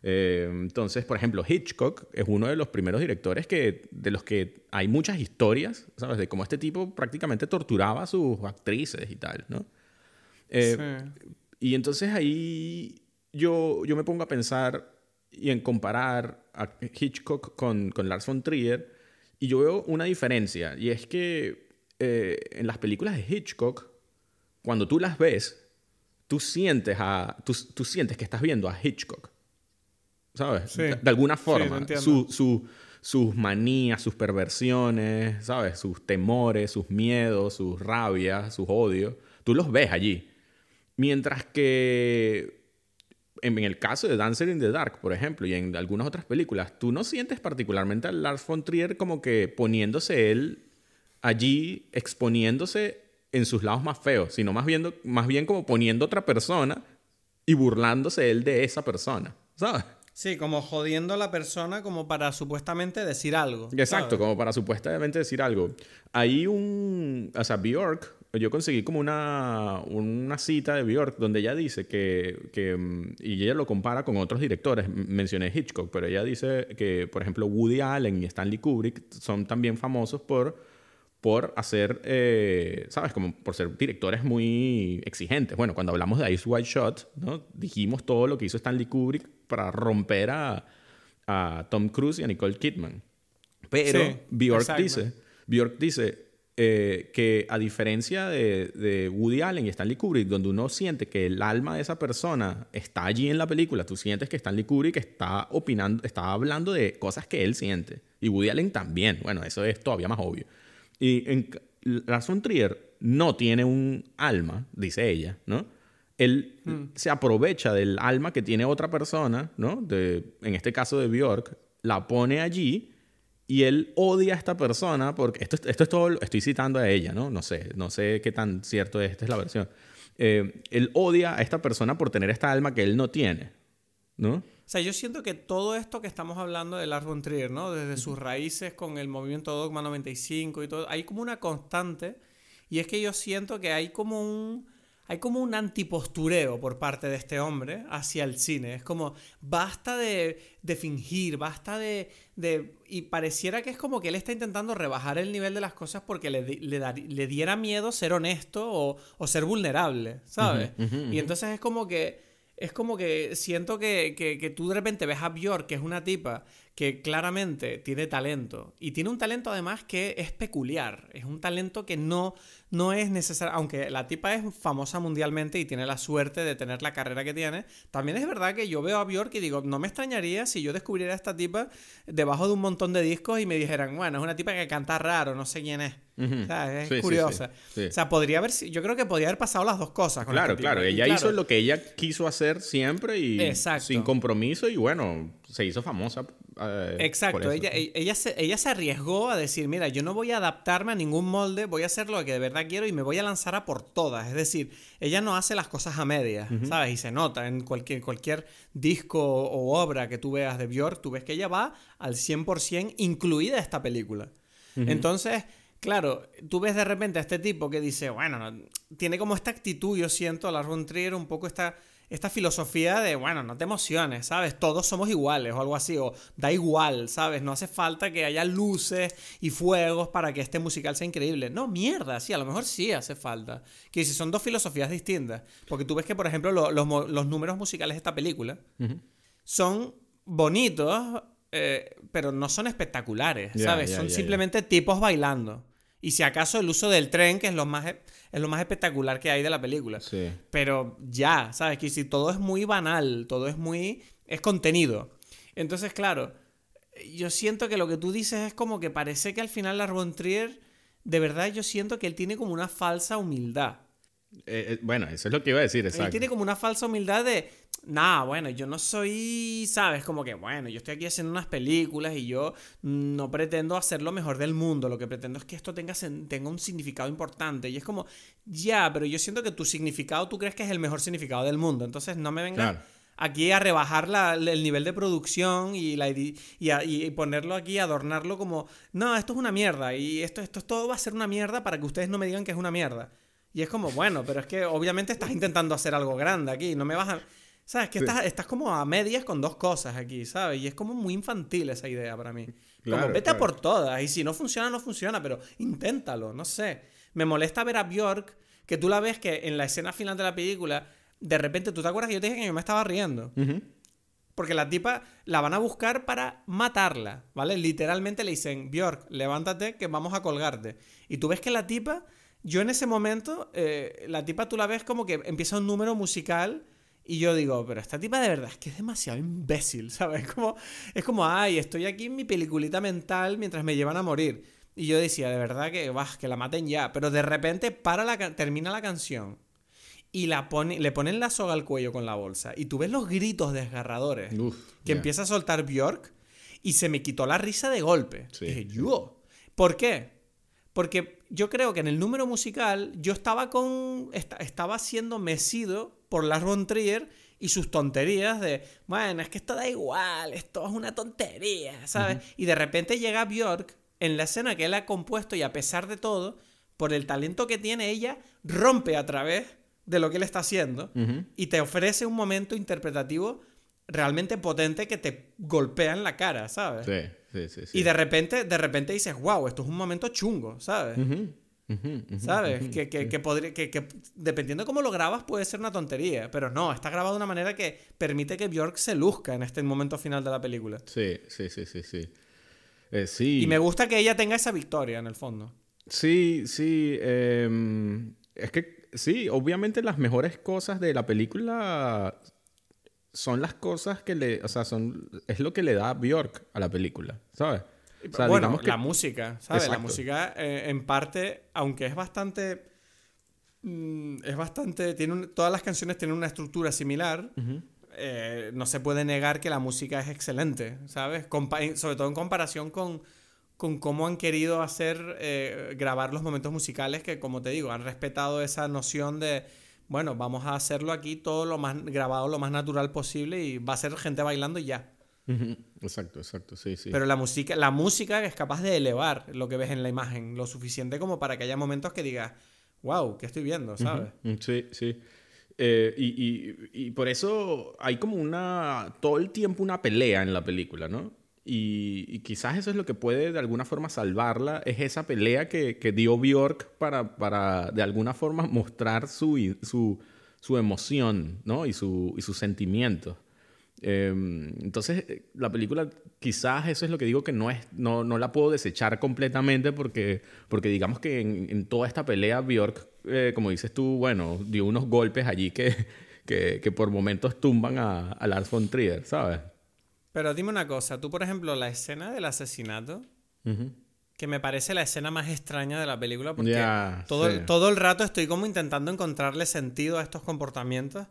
Eh, entonces, por ejemplo, Hitchcock es uno de los primeros directores que, de los que hay muchas historias, ¿sabes? De cómo este tipo prácticamente torturaba a sus actrices y tal, ¿no? Eh, Sí. y entonces ahí yo, yo me pongo a pensar y en comparar a Hitchcock con, con Lars von Trier y yo veo una diferencia y es que eh, en las películas de Hitchcock, cuando tú las ves, tú sientes, a, tú, tú sientes que estás viendo a Hitchcock. ¿Sabes? Sí. De, alguna Sí, forma. entiendo. su, su- sus manías, sus perversiones, ¿sabes? Sus temores, sus miedos, sus rabias, sus odios. Tú los ves allí. Mientras que en, en el caso de Dancer in the Dark, por ejemplo, y en algunas otras películas, tú no sientes particularmente a Lars von Trier como que poniéndose él allí, exponiéndose en sus lados más feos, sino más, viendo, más bien como poniendo otra persona y burlándose él de esa persona, ¿sabes? Sí, como jodiendo a la persona como para supuestamente decir algo. Exacto, ¿sabes? como para supuestamente decir algo. Hay un, o sea, Bjork, yo conseguí como una, una cita de Bjork donde ella dice que, que, mm, y ella lo compara con otros directores, mencioné Hitchcock, pero ella dice que, por ejemplo, Woody Allen y Stanley Kubrick son también famosos por, por hacer, eh, ¿sabes? Como por ser directores muy exigentes. Bueno, cuando hablamos de Ice White Shot, ¿no? Dijimos todo lo que hizo Stanley Kubrick para romper a, a Tom Cruise y a Nicole Kidman. Pero Sí, Bjork dice, Bjork dice eh, que a diferencia de, de Woody Allen y Stanley Kubrick, donde uno siente que el alma de esa persona está allí en la película, tú sientes que Stanley Kubrick está opinando, está hablando de cosas que él siente. Y Woody Allen también. Bueno, eso es todavía más obvio. Y en von Trier no tiene un alma, dice ella, ¿no? Él se aprovecha del alma que tiene otra persona, ¿no? De, en este caso de Bjork, la pone allí y él odia a esta persona porque esto, esto es todo, estoy citando a ella, ¿no? No sé, no sé qué tan cierto es, esta es la versión. Eh, él odia a esta persona por tener esta alma que él no tiene, ¿no? O sea, yo siento que todo esto que estamos hablando de Lars von Trier, ¿no? Desde sus raíces con el movimiento Dogma 95 y todo, hay como una constante y es que yo siento que hay como un hay como un antipostureo por parte de este hombre hacia el cine. Es como, basta de, de fingir, basta de, de... Y pareciera que es como que él está intentando rebajar el nivel de las cosas porque le, le, dar- le diera miedo ser honesto o, o ser vulnerable, ¿sabes? Y entonces es como que es como que siento que, que, tú de repente ves a Björk, que es una tipa que claramente tiene talento. Y tiene un talento además que es peculiar. Es un talento que no, no es necesario. Aunque la tipa es famosa mundialmente y tiene la suerte de tener la carrera que tiene. También es verdad que yo veo a Björk y digo, no me extrañaría si yo descubriera a esta tipa debajo de un montón de discos y me dijeran, bueno, es una tipa que canta raro, no sé quién es. Ujú. O sea, es Sí, curiosa. sí, sí. O sea, podría haber, si- yo creo que podría haber pasado las dos cosas con Claro, claro. Ella claro, hizo lo que ella quiso hacer siempre y Exacto. sin compromiso y bueno, se hizo famosa eh, Exacto, ella, e, ella, se, ella se arriesgó a decir, mira, yo no voy a adaptarme a ningún molde, voy a hacer lo que de verdad quiero y me voy a lanzar a por todas. Es decir, ella no hace las cosas a medias, ¿sabes? Y se nota en cualquier, cualquier disco o obra que tú veas de Björk, tú ves que ella va al 100% incluida esta película. Entonces, claro, tú ves de repente a este tipo que dice, bueno, no- tiene como esta actitud, yo siento, a la Ron Trier, un poco esta, esta filosofía de, bueno, no te emociones, ¿sabes? Todos somos iguales o algo así, o da igual, ¿sabes? No hace falta que haya luces y fuegos para que este musical sea increíble. No, mierda, sí, a lo mejor sí hace falta. Que si son dos filosofías distintas. Porque tú ves que, por ejemplo, lo- los, los números musicales de esta película son bonitos, eh, pero no son espectaculares, ¿sabes? son simplemente tipos bailando. Y si acaso el uso del tren, que es lo más, e- es lo más espectacular que hay de la película. Sí. Pero ya, ¿sabes? Que si todo es muy banal, todo es muy... es contenido. Entonces, claro, yo siento que lo que tú dices es como que parece que al final la Trier, de verdad yo siento que él tiene como una falsa humildad. Eh, eh, bueno, eso es lo que iba a decir, Él exacto. tiene como una falsa humildad de, nah, bueno, yo no soy, ¿sabes? Como que, bueno, yo estoy aquí haciendo unas películas y yo no pretendo hacer lo mejor del mundo, lo que pretendo es que esto tenga, un significado importante. Y es como, ya, pero yo siento que tu significado tú crees que es el mejor significado del mundo, entonces no me vengas Claro. aquí a rebajar la- el nivel de producción y, la, y, a- y ponerlo aquí, adornarlo como, no, esto es una mierda y esto, esto todo va a ser una mierda para que ustedes no me digan que es una mierda. Y es como, bueno, pero es que obviamente estás intentando hacer algo grande aquí, no me vas a... ¿Sabes? Que Sí. estás, estás como a medias con dos cosas aquí, ¿sabes? Y es como muy infantil esa idea para mí. Como, Claro, vete a por todas. Y si no funciona, no funciona, pero inténtalo, no sé. Me molesta ver a Bjork, que tú la ves que en la escena final de la película, de repente, ¿tú te acuerdas que yo te dije que yo me estaba riendo? Porque la tipa la van a buscar para matarla, ¿vale? Literalmente le dicen, Bjork, levántate que vamos a colgarte. Y tú ves que la tipa, yo en ese momento, eh, la tipa tú la ves como que empieza un número musical y yo digo, pero esta tipa de verdad es que es demasiado imbécil, ¿sabes? Como, es como, ay, estoy aquí en mi peliculita mental mientras me llevan a morir. Y yo decía, de verdad que, bah, que la maten ya. Pero de repente para la, termina la canción y la pone, le ponen la soga al cuello con la bolsa. Y tú ves los gritos desgarradores Uf, que empieza a soltar Bjork y se me quitó la risa de golpe. Sí, Dije, sí. yo. ¿Por qué? Porque yo creo que en el número musical yo estaba con. esta- estaba siendo mecido por Lars von Trier y sus tonterías de. Bueno, es que esto da igual, esto es una tontería, ¿sabes? Y de repente llega Bjork en la escena que él ha compuesto y a pesar de todo, por el talento que tiene ella, rompe a través de lo que él está haciendo y te ofrece un momento interpretativo realmente potente que te golpea en la cara, ¿sabes? Sí, sí, sí. sí. Y de repente, de repente dices, wow, esto es un momento chungo, ¿sabes? ¿Sabes? que, podría- que, que dependiendo de cómo lo grabas puede ser una tontería, pero no, está grabado de una manera que permite que Bjork se luzca en este momento final de la película. Sí, sí, sí, sí, sí. Eh, sí. Y me gusta que ella tenga esa victoria en el fondo. Sí, sí. em, es que sí, obviamente las mejores cosas de la película son las cosas que le, o sea, son es lo que le da Bjork a la película, ¿sabes? O sea, bueno, que- la música, ¿sabes? La música, eh, en parte, aunque es bastante. mm, es bastante. Tiene un- todas las canciones tienen una estructura similar. eh, no se puede negar que la música es excelente, ¿sabes? Compa- sobre todo en comparación con, con cómo han querido hacer. eh, grabar los momentos musicales que, como te digo, han respetado esa noción de. Bueno, vamos a hacerlo aquí todo lo más grabado, lo más natural posible y va a ser gente bailando y ya. Exacto, exacto, sí, sí. Pero la música, la música es capaz de elevar lo que ves en la imagen, lo suficiente como para que haya momentos que digas, wow, ¿qué estoy viendo? ¿Sabes? Mm, Sí, sí. Eh, y, y- y por eso hay como una, todo el tiempo una pelea en la película, ¿no? Y, y quizás eso es lo que puede de alguna forma salvarla, es esa pelea que, que dio Bjork para, para de alguna forma mostrar su, su, su emoción, ¿no? Y, su, y sus sentimientos. Eh, entonces, la película, quizás eso es lo que digo que no, es, no, no la puedo desechar completamente porque, porque digamos que en, en toda esta pelea Bjork, eh, como dices tú, bueno, dio unos golpes allí que, que, que por momentos tumban a, a Lars von Trier, ¿sabes? Pero dime una cosa, tú por ejemplo, la escena del asesinato, que me parece la escena más extraña de la película, porque todo, sí. todo el rato estoy como intentando encontrarle sentido a estos comportamientos,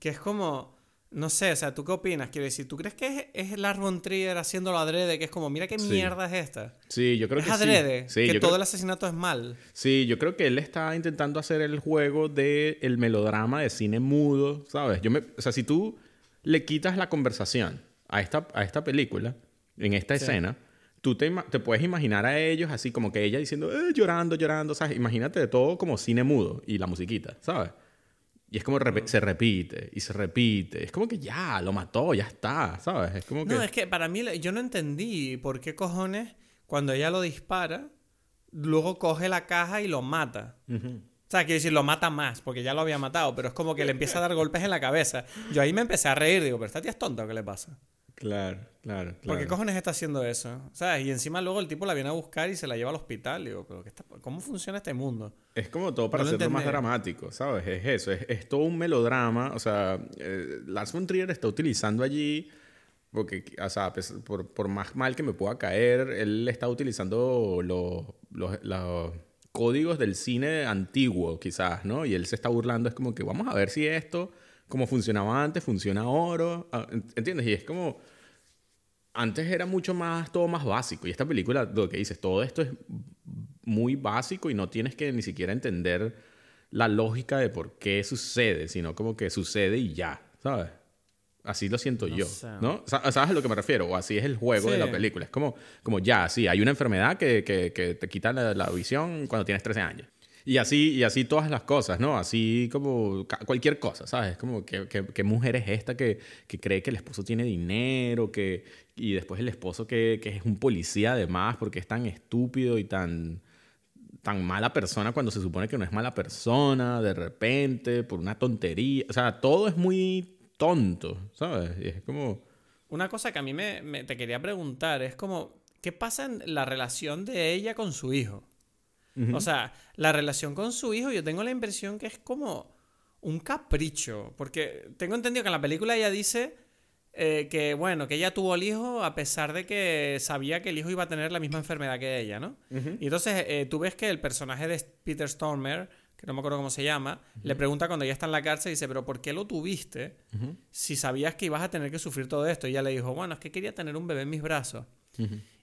que es como, no sé, o sea, ¿tú qué opinas? Quiero decir, ¿tú crees que es, es Lars von Trier haciéndolo adrede? Que es como, mira qué mierda es esta. Sí, yo creo es que adrede, sí. que todo creo- el asesinato es mal. Sí, yo creo que él está intentando hacer el juego del el melodrama de cine mudo, ¿sabes? Yo me, o sea, si tú le quitas la conversación a esta, a esta película, en esta Sí. escena, tú te, te puedes imaginar a ellos así como que ella diciendo, eh, llorando, llorando, ¿sabes? Imagínate de todo como cine mudo y la musiquita, ¿sabes? Y es como se repite y se repite. Es como que ya, lo mató, ya está, ¿sabes? Es como que... No, es que para mí, yo no entendí por qué cojones, cuando ella lo dispara, luego coge la caja y lo mata. Ujú. O sea, quiero decir, lo mata más, porque ya lo había matado, pero es como que le empieza a dar golpes en la cabeza. Yo ahí me empecé a reír, digo, pero esta tía es tonta, ¿o ¿qué le pasa? Claro, claro, ¿Por claro. qué cojones está haciendo eso? ¿Sabes? Y encima luego el tipo la viene a buscar y se la lleva al hospital. Digo, pero ¿qué está- ¿cómo funciona este mundo? Es como todo para No hacerlo más dramático, ¿sabes? Es eso, es, es todo un melodrama. O sea, eh, Lars von Trier está utilizando allí, porque, o sea, pues, por, por más mal que me pueda caer, él está utilizando los, los, los códigos del cine antiguo, quizás, ¿no? Y él se está burlando, es como que vamos a ver si esto, como funcionaba antes, funciona ahora. Ah, ¿Entiendes? Y es como antes era mucho más, todo más básico. Y esta película, lo que dices, todo esto es muy básico y no tienes que ni siquiera entender la lógica de por qué sucede, sino como que sucede y ya, ¿sabes? Así lo siento No yo, sé. ¿no? Sa- ¿Sabes a lo que me refiero? O así es el juego de la película. Es como, como ya, sí, hay una enfermedad que, que, que te quita la, la visión cuando tienes 13 años. Y así, y así todas las cosas, ¿no? Así como cualquier cosa, ¿sabes? Como que, que- ¿qué mujer es esta que, que cree que el esposo tiene dinero, que, y después el esposo que, que es un policía además porque es tan estúpido y tan, tan mala persona cuando se supone que no es mala persona, de repente, por una tontería. O sea, todo es muy tonto, ¿sabes? Y es como... Una cosa que a mí me, me- te quería preguntar es como, ¿qué pasa en la relación de ella con su hijo? O sea, la relación con su hijo yo tengo la impresión que es como un capricho, porque tengo entendido que en la película ella dice eh, que, bueno, que ella tuvo el hijo a pesar de que sabía que el hijo iba a tener la misma enfermedad que ella, ¿no? Y entonces eh, tú ves que el personaje de Peter Stormer, que no me acuerdo cómo se llama, le pregunta cuando ella está en la cárcel y dice, pero ¿por qué lo tuviste si sabías que ibas a tener que sufrir todo esto? Y ella le dijo, bueno, es que quería tener un bebé en mis brazos.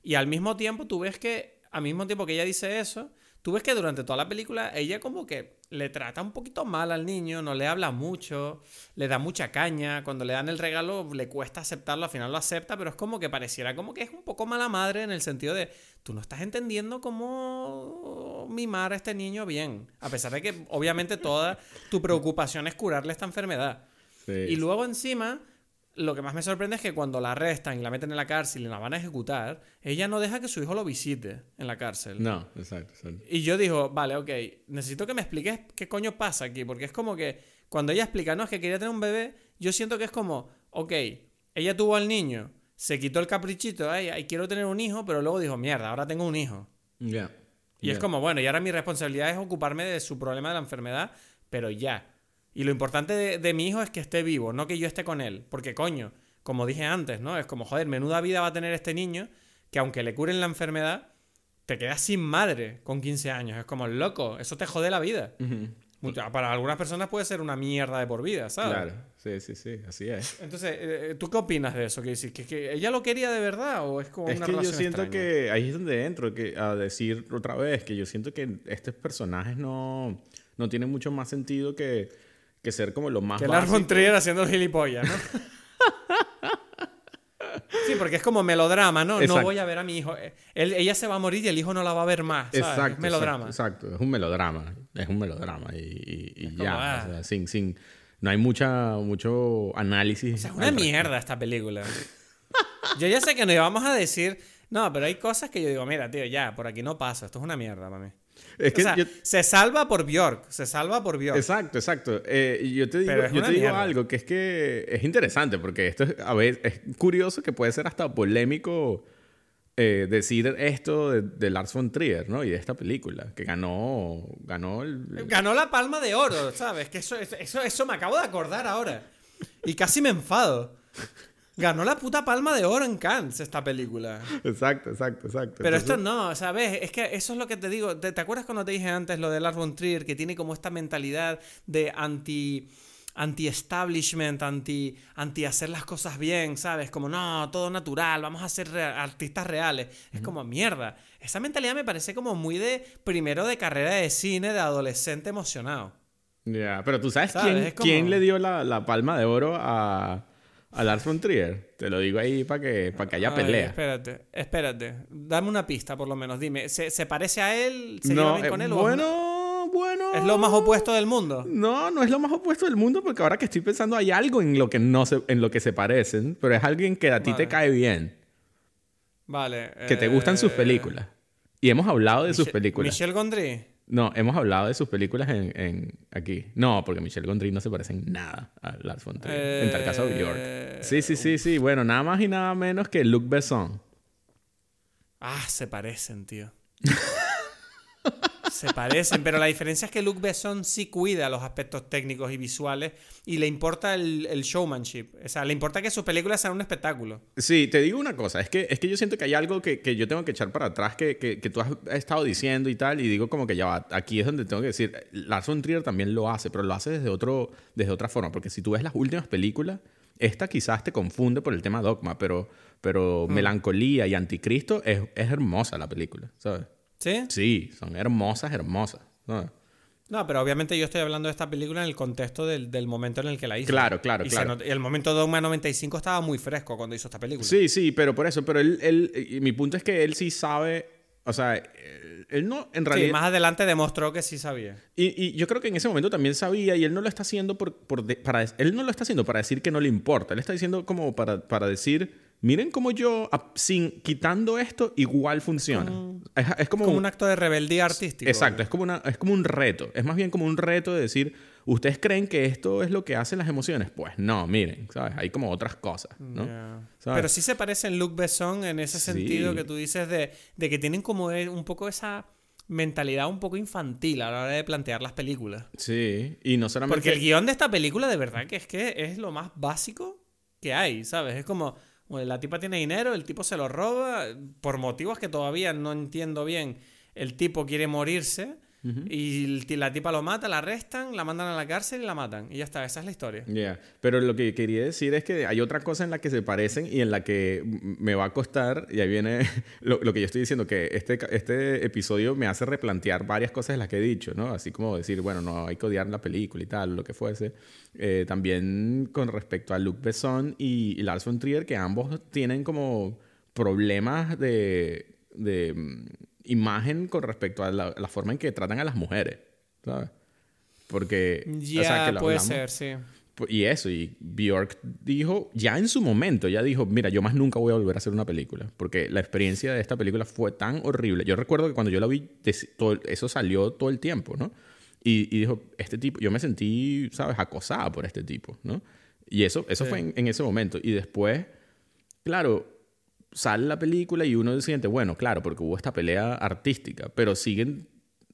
Y al mismo tiempo tú ves que, al mismo tiempo que ella dice eso, tú ves que durante toda la película ella como que le trata un poquito mal al niño, no le habla mucho, le da mucha caña, cuando le dan el regalo le cuesta aceptarlo, al final lo acepta, pero es como que pareciera como que es un poco mala madre en el sentido de, tú no estás entendiendo cómo mimar a este niño bien, a pesar de que obviamente toda tu preocupación es curarle esta enfermedad. Sí. Y luego encima, lo que más me sorprende es que cuando la arrestan y la meten en la cárcel y la van a ejecutar, ella no deja que su hijo lo visite en la cárcel. No, exacto, exacto. Y yo digo, vale, ok, necesito que me expliques qué coño pasa aquí, porque es como que cuando ella explica, no, es que quería tener un bebé, yo siento que es como, ok, ella tuvo al niño, se quitó el caprichito, ay, ay, quiero tener un hijo, pero luego dijo, mierda, ahora tengo un hijo. Ya. Y es como, bueno, y ahora mi responsabilidad es ocuparme de su problema de la enfermedad, pero ya. Y lo importante de, de mi hijo es que esté vivo, no que yo esté con él. Porque, coño, como dije antes, ¿no? Es como, joder, menuda vida va a tener este niño que aunque le curen la enfermedad, te quedas sin madre con 15 años. Es como, loco, eso te jode la vida. Mucha- Para algunas personas puede ser una mierda de por vida, ¿sabes? Claro, sí, sí, sí, así es. Entonces, eh, ¿tú qué opinas de eso? ¿Que, que, que ella lo quería de verdad o es como Es una que yo relación siento extraña? que ahí es donde entro que, a decir otra vez que yo siento que estos personajes no, no tienen mucho más sentido que, que ser como lo más Que Lars von. Trier haciendo gilipollas, ¿no? sí, porque es como melodrama, ¿no? No voy a ver a mi hijo. Él- ella se va a morir y el hijo no la va a ver más. ¿sabes? Exacto, es melodrama. Exacto, exacto. es un melodrama, es un melodrama y, y- y como, ya, ah. o sea, sin, sin, no hay mucha, mucho análisis. O sea, es una mierda esta película. Yo ya sé que nos íbamos a decir. No, pero hay cosas que yo digo, mira, tío, ya, por aquí no pasa. Esto es una mierda para mí. Es que o sea, yo- se salva por Bjork. Se salva por Bjork. Exacto, exacto. Eh, yo te digo, yo te digo algo que es que es interesante porque esto es, a ver, es curioso que puede ser hasta polémico eh, decir esto de, de Lars von Trier, ¿no? Y de esta película que ganó, ganó el, Ganó la palma de oro, ¿sabes? Que eso, eso, eso me acabo de acordar ahora. Y casi me enfado. Ganó la puta palma de oro en Cannes esta película. Exacto, exacto, exacto. Pero esto no, ¿sabes? Es que eso es lo que te digo. ¿Te, te acuerdas cuando te dije antes lo de Lars von Trier, que tiene como esta mentalidad de anti anti-establishment, anti, anti hacer las cosas bien, ¿sabes? Como, no, todo natural, vamos a ser artistas reales. Es como, mierda. Esa mentalidad me parece como muy de, primero de carrera de cine, de adolescente emocionado. Ya, pero tú sabes, Quién, quién, le dio la, la, palma de oro a, a Lars von Trier. Te lo digo ahí para que, para que haya pelea. espérate, espérate. Dame una pista, por lo menos. Dime, ¿se, se parece a él? ¿Se no, con él? Bueno bueno. ¿Es lo más opuesto del mundo? No, no es lo más opuesto del mundo porque ahora que estoy pensando hay algo en lo que no se, en lo que se parecen, pero es alguien que a ti te cae bien. Vale. Que te gustan sus eh, películas. Y hemos hablado de sus películas. ¿Michel Gondry? No, hemos hablado de sus películas en, aquí. No, porque Michel Gondry no se parece en nada a Lars von Trier. en tal caso, Bjork. Eh, sí, sí, sí, sí. Bueno, nada más y nada menos que Luc Besson. Ah, se parecen, tío. Se parecen, pero la diferencia es que Luc Besson sí cuida los aspectos técnicos y visuales y le importa el, showmanship. O sea, le importa que sus películas sean un espectáculo. Sí, te digo una cosa, es que, es que yo siento que hay algo que, yo tengo que echar para atrás que, que, tú has estado diciendo y tal, y digo como que ya va, aquí es donde tengo que decir, Lars von Trier también lo hace, pero lo hace desde, otro, desde otra forma, porque si tú ves las últimas películas, esta quizás te confunde por el tema dogma, pero, pero mm. Melancolía y Anticristo es, es hermosa la película, ¿sabes? ¿Sí? Sí, son hermosas, hermosas. ¿no? pero obviamente yo estoy hablando de esta película en el contexto del, momento en el que la hizo. Claro, claro, claro. Y el momento de Dogma 95 estaba muy fresco cuando hizo esta película. Sí, sí, pero por eso. Pero él, él mi punto es que él sí sabe. O sea, él no, en realidad. Sí, más adelante demostró que sí sabía. Y, yo creo que en ese momento también sabía, y él no lo está haciendo por, para. Él no lo está haciendo para decir que no le importa. Él está diciendo como para, para decir miren cómo yo, sin quitando esto, igual funciona. es, como, un, acto de rebeldía artística. Exacto, es como, una, es como un reto. Es más bien como un reto de decir, ¿ustedes creen que esto es lo que hacen las emociones? Pues no, miren, ¿sabes? Hay como otras cosas, ¿no? Pero sí se parece en Luc Besson en ese sentido que tú dices de, de que tienen como un poco esa mentalidad un poco infantil a la hora de plantear las películas. Sí, y no solamente... Porque el guion de esta película de verdad que es que es lo más básico que hay, ¿sabes? Es como la tipa tiene dinero, el tipo se lo roba, por motivos que todavía no entiendo bien. El tipo quiere morirse y la tipa lo mata, la arrestan, la mandan a la cárcel y la matan. Y ya está, esa es la historia. Ya, pero lo que quería decir es que hay otra cosa en la que se parecen y en la que me va a costar, y ahí viene lo, que yo estoy diciendo, que este, este episodio me hace replantear varias cosas de las que he dicho, ¿no? Así como decir, bueno, no hay que odiar la película y tal, lo que fuese. Eh, también con respecto a Luc Besson y, y Lars von Trier, que ambos tienen como problemas de, de imagen con respecto a la, forma en que tratan a las mujeres, ¿sabes? Porque... Ya, puede ser, sí. Y eso, y Bjork dijo, ya en su momento, ya dijo, mira, yo más nunca voy a volver a hacer una película, porque la experiencia de esta película fue tan horrible. Yo recuerdo que cuando yo la vi, todo, eso salió todo el tiempo, ¿no? Y, dijo, este tipo, yo me sentí, ¿sabes?, acosada por este tipo, ¿no? Y eso, eso fue en, en, ese momento. Y después, claro, sale la película y uno siente, bueno, claro, porque hubo esta pelea artística, pero siguen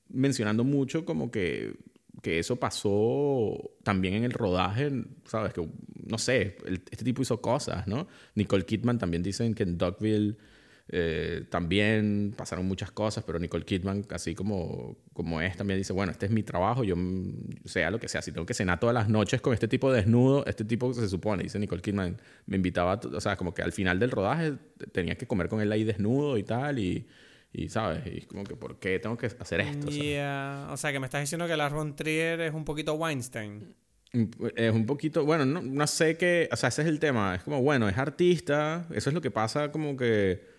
mencionando mucho como que, que eso pasó también en el rodaje, ¿sabes? Que, no sé, este tipo hizo cosas, ¿no? Nicole Kidman también dicen que en Dogville eh, también pasaron muchas cosas, pero Nicole Kidman, así como, como es, también dice, bueno, este es mi trabajo, yo sea lo que sea, si tengo que cenar todas las noches con este tipo de desnudo, este tipo se supone, dice Nicole Kidman, me invitaba, o sea, como que al final del rodaje tenía que comer con él ahí desnudo y tal, y, y ¿sabes? Y como que, ¿por qué tengo que hacer esto? O sea, que me estás diciendo que Lars von Trier es un poquito Weinstein. Es un poquito, bueno, no, no sé qué, o sea, ese es el tema, es como, bueno, es artista, eso es lo que pasa como que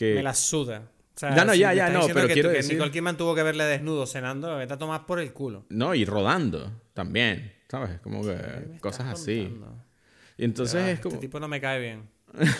me la suda. no, no, ya, ya, no, pero que, quiero que decir... Nicole Kidman tuvo que verle desnudo cenando, vete a tomar por el culo. No, y rodando también, ¿sabes? Como que cosas así. Y entonces es como... Este tipo no me cae bien.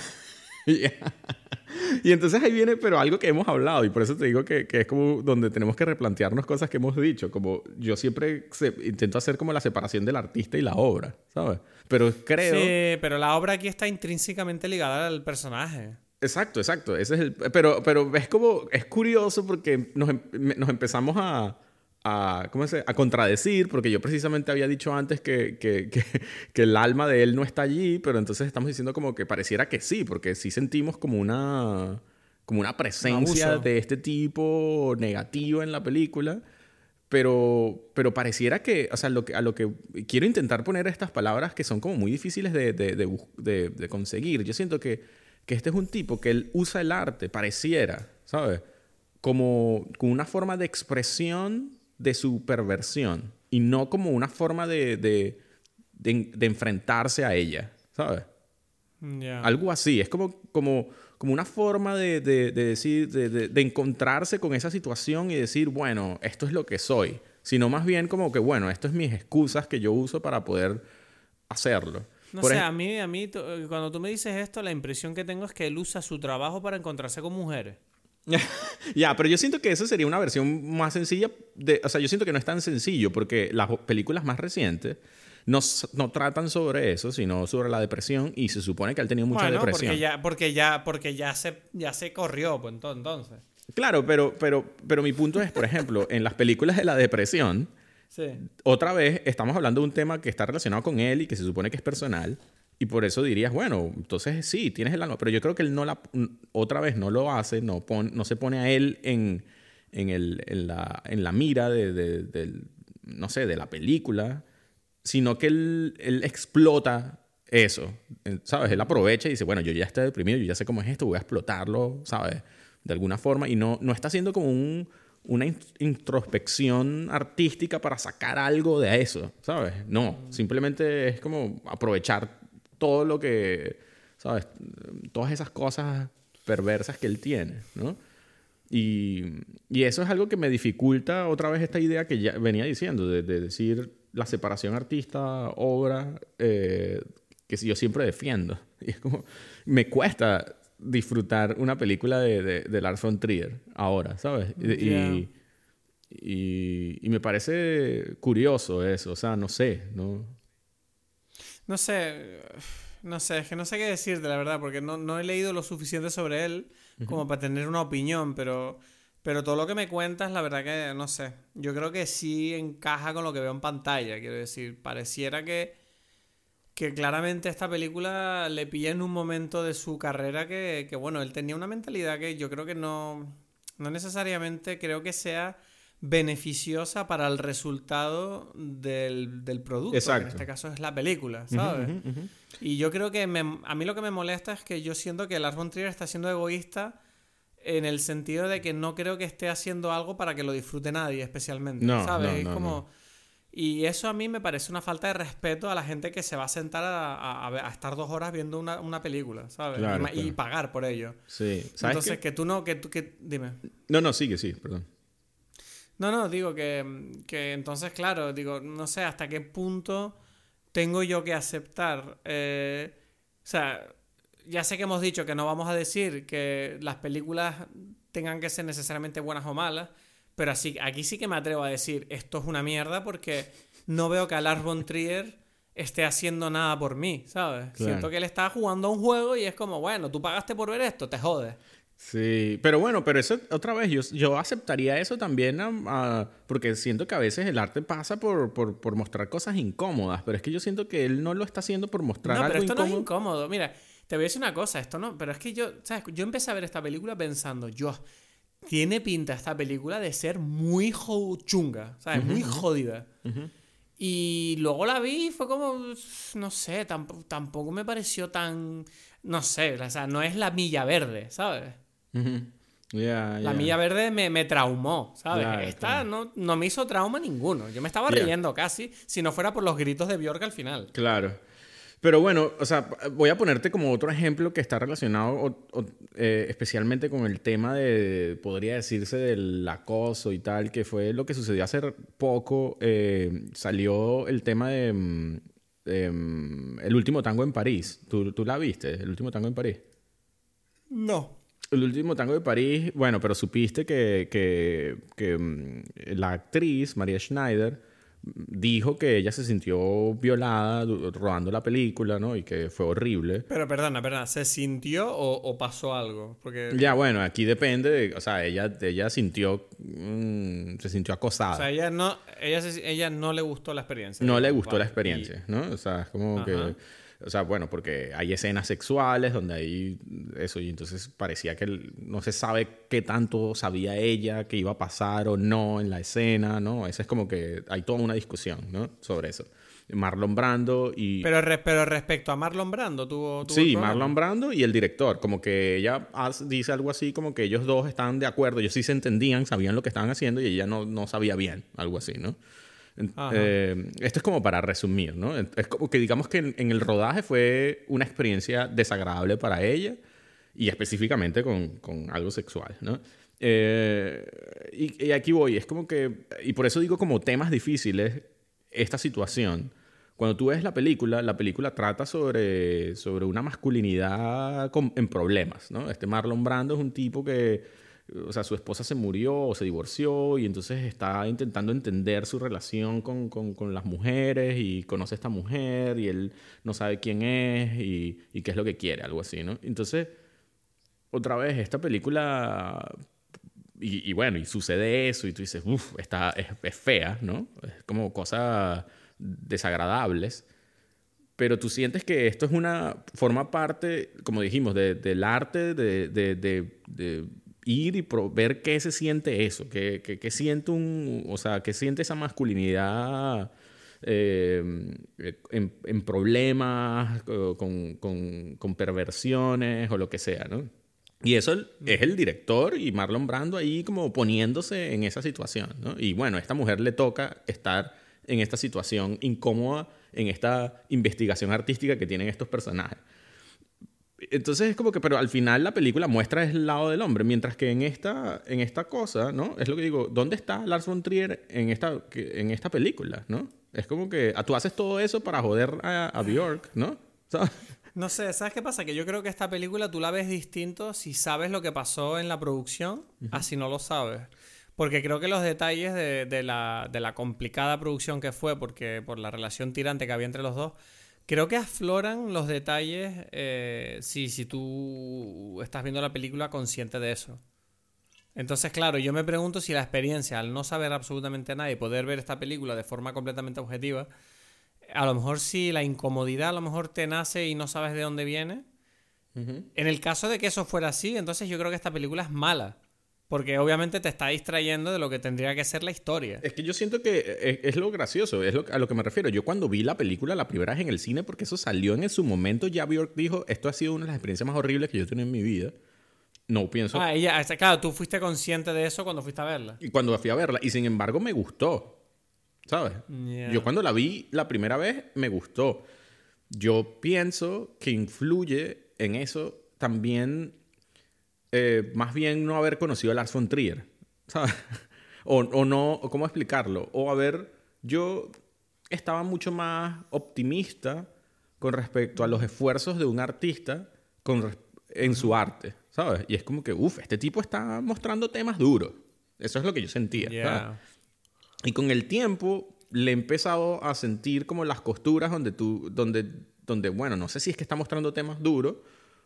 Y entonces ahí viene, pero algo que hemos hablado, y por eso te digo que, que es como donde tenemos que replantearnos cosas que hemos dicho. Como yo siempre intento hacer como la separación del artista y la obra, ¿sabes? Pero creo. Sí, pero la obra aquí está intrínsecamente ligada al personaje. Exacto, exacto. Ese es el, pero, pero es como, es curioso porque nos, em, nos empezamos a, a, ¿cómo se, a contradecir, porque yo precisamente había dicho antes que, que, que, el alma de él no está allí, pero entonces estamos diciendo como que pareciera que sí, porque sí sentimos como una, como una presencia de este tipo negativo en la película. pero, pero pareciera que, o sea, lo que, a lo que quiero intentar poner estas palabras que son como muy difíciles de, de, de, de conseguir. Yo siento que, que este es un tipo que él usa el arte, pareciera, ¿sabes? Como, como una forma de expresión de su perversión y no como una forma de, de, de enfrentarse a ella, ¿sabes? Algo así, es como, como, como una forma de, decir, de, encontrarse con esa situación y decir, bueno, esto es lo que soy, sino más bien como que, bueno, esto es mis excusas que yo uso para poder hacerlo. No sé, a mí, a mí, cuando tú me dices esto, la impresión que tengo es que él usa su trabajo para encontrarse con mujeres. ya, pero yo siento que eso sería una versión más sencilla. De, o sea, yo siento que no es tan sencillo porque las películas más recientes no, no tratan sobre eso, sino sobre la depresión y se supone que él tenía mucha depresión. Porque ya, porque ya, porque ya se, ya se corrió, pues entonces. Claro, pero, pero, pero mi punto es, por ejemplo, en las películas de la depresión, otra vez estamos hablando de un tema que está relacionado con él y que se supone que es personal. Y por eso dirías, bueno, entonces sí, tienes el alma. Pero yo creo que él no la, otra vez no lo hace, no, no se pone a él en, en, el, en, la, en la mira de, de, no sé, de la película, sino que él, él, explota eso, ¿sabes? Él aprovecha y dice, bueno, yo ya estoy deprimido, yo ya sé cómo es esto, voy a explotarlo, ¿sabes? De alguna forma, y no, no está haciendo como un, una introspección artística para sacar algo de eso, ¿sabes? No, simplemente es como aprovechar todo lo que, ¿sabes? Todas esas cosas perversas que él tiene, ¿no? Y, y eso es algo que me dificulta otra vez esta idea que ya venía diciendo, de, de decir la separación artista-obra eh, que yo siempre defiendo. Y es como, me cuesta disfrutar una película de, de, de Lars von Trier ahora, ¿sabes? Y, y, y, me parece curioso eso, o sea, no sé, ¿no? No sé, no sé, es que no sé qué decirte, la verdad, porque no, no he leído lo suficiente sobre él como para tener una opinión, pero pero todo lo que me cuentas, la verdad que no sé. Yo creo que sí encaja con lo que veo en pantalla. Quiero decir, pareciera que, que claramente esta película le pilla en un momento de su carrera que, que, bueno, él tenía una mentalidad que yo creo que no, no necesariamente creo que sea beneficiosa para el resultado del, del producto, Exacto. en este caso es la película, ¿sabes? Y yo creo que a mí lo que me molesta es que yo siento que Lars von Trier está siendo egoísta en el sentido de que no creo que esté haciendo algo para que lo disfrute nadie especialmente, no, ¿sabes? es como... Y eso a mí me parece una falta de respeto a la gente que se va a sentar a, a, estar dos horas viendo una, una película, ¿sabes? y, pagar por ello. Sí. Entonces, que tú no, que tú, que... Dime. No, no, sigue, sí, perdón. No, no, digo que, que entonces, claro, digo, no sé hasta qué punto tengo yo que aceptar. Eh, o sea, ya sé que hemos dicho que no vamos a decir que las películas tengan que ser necesariamente buenas o malas, pero así, aquí sí que me atrevo a decir esto es una mierda porque no veo que Lars von Trier esté haciendo nada por mí, ¿sabes? Siento que él está jugando a un juego y es como, bueno, tú pagaste por ver esto, te jodes. Sí, pero bueno, pero eso otra vez, yo, yo aceptaría eso también porque siento que a veces el arte pasa por, por, por, mostrar cosas incómodas, pero es que yo siento que él no lo está haciendo por mostrar no, pero esto no es incómodo. Mira, te voy a decir una cosa, esto no, pero es que yo, ¿sabes? Yo empecé a ver esta película pensando, yo, tiene pinta esta película de ser muy chunga, ¿sabes? muy jodida. Y luego la vi y fue como, no sé, tampoco, tampoco me pareció tan, no sé, o sea, no es la milla verde, ¿sabes? La milla verde me, me traumó, ¿sabes? Esta no, no, me hizo trauma ninguno. Yo me estaba riendo casi, si no fuera por los gritos de Bjork al final. Claro. Pero bueno, o sea, voy a ponerte como otro ejemplo que está relacionado eh, especialmente con el tema de, podría decirse, del acoso y tal, que fue lo que sucedió hace poco. Eh, salió el tema de, mm, mm, El último tango en París. ¿Tú, ¿Tú la viste? El último tango en París. No. El último tango de París, bueno, pero supiste que, que, que mm, la actriz, María Schneider, dijo que ella se sintió violada rodando la película, ¿no? Y que fue horrible. Pero perdona, perdona, ¿se sintió o, pasó algo? Porque... Ya, bueno, aquí depende, o sea, ella, ella sintió, mm, se sintió acosada. O sea, ella no, ella, ella no le gustó la experiencia. No le gustó la experiencia, ¿no? O sea, es como que... o sea, bueno, porque hay escenas sexuales donde hay eso, y entonces parecía que no se sabe qué tanto sabía ella que iba a pasar o no en la escena, ¿no? Esa es como que hay toda una discusión, ¿no? Sobre eso. Marlon Brando y... Pero, pero respecto a Marlon Brando, tuvo... sí, Marlon Brando y el director, como que ella dice algo así, como que ellos dos estaban de acuerdo, ellos sí se entendían, sabían lo que estaban haciendo y ella no, no sabía bien, algo así, ¿no? Eh, esto es como para resumir, ¿no? Es como que digamos que en, el rodaje fue una experiencia desagradable para ella y específicamente con, con algo sexual, ¿no? Eh, y, y, aquí voy, es como que, y por eso digo como temas difíciles, esta situación, cuando tú ves la película, la película trata sobre, sobre una masculinidad en problemas, ¿no? Este Marlon Brando es un tipo que, o sea, su esposa se murió o se divorció y entonces está intentando entender su relación con, con, las mujeres y conoce a esta mujer y él no sabe quién es y, qué es lo que quiere, algo así, ¿no? Entonces, otra vez, esta película... Y, bueno, y sucede eso y tú dices, uff, es, fea, ¿no? Es como cosa desagradables, pero tú sientes que esto es una, forma parte, como dijimos, del arte de, ir y ver qué se siente eso, qué, qué, siente un, o sea, qué siente esa masculinidad eh, en, en, problemas, con, con, con, perversiones o lo que sea, ¿no? Y eso es el director y Marlon Brando ahí como poniéndose en esa situación, ¿no? Y bueno, a esta mujer le toca estar en esta situación incómoda, en esta investigación artística que tienen estos personajes. Entonces es como que, pero al final la película muestra el lado del hombre, mientras que en esta, en esta cosa, ¿no? Es lo que digo, ¿dónde está Lars von Trier en esta, en esta película, ¿no? Es como que ah, tú haces todo eso para joder a, Bjork, ¿no? No sé, ¿sabes qué pasa? Que yo creo que esta película tú la ves distinto si sabes lo que pasó en la producción, así no lo sabes. Porque creo que los detalles de, la, complicada producción que fue, porque por la relación tirante que había entre los dos, creo que afloran los detalles eh, si, si tú estás viendo la película consciente de eso. Entonces, claro, yo me pregunto si la experiencia, al no saber absolutamente nada y poder ver esta película de forma completamente objetiva, a lo mejor si la incomodidad a lo mejor te nace y no sabes de dónde viene. En el caso de que eso fuera así, entonces yo creo que esta película es mala. Porque obviamente te está distrayendo de lo que tendría que ser la historia. Es que yo siento que es, lo gracioso, es a lo que me refiero. Yo cuando vi la película la primera vez en el cine, porque eso salió en su momento, ya Bjork dijo, esto ha sido una de las experiencias más horribles que yo he tenido en mi vida. No pienso... Ah, ella, claro, tú fuiste consciente de eso cuando fuiste a verla. Y cuando fui a verla, y sin embargo me gustó, ¿sabes? Yo cuando la vi la primera vez, me gustó. Yo pienso que influye en eso también eh, más bien no haber conocido a Lars von Trier, ¿sabes? O, o no, ¿cómo explicarlo? O haber, yo estaba mucho más optimista con respecto a los esfuerzos de un artista con, en su arte, ¿sabes? Y es como que, uff, este tipo está mostrando temas duros. Eso es lo que yo sentía. Y con el tiempo le he empezado a sentir como las costuras donde tú, donde, donde, bueno, no sé si es que está mostrando temas duros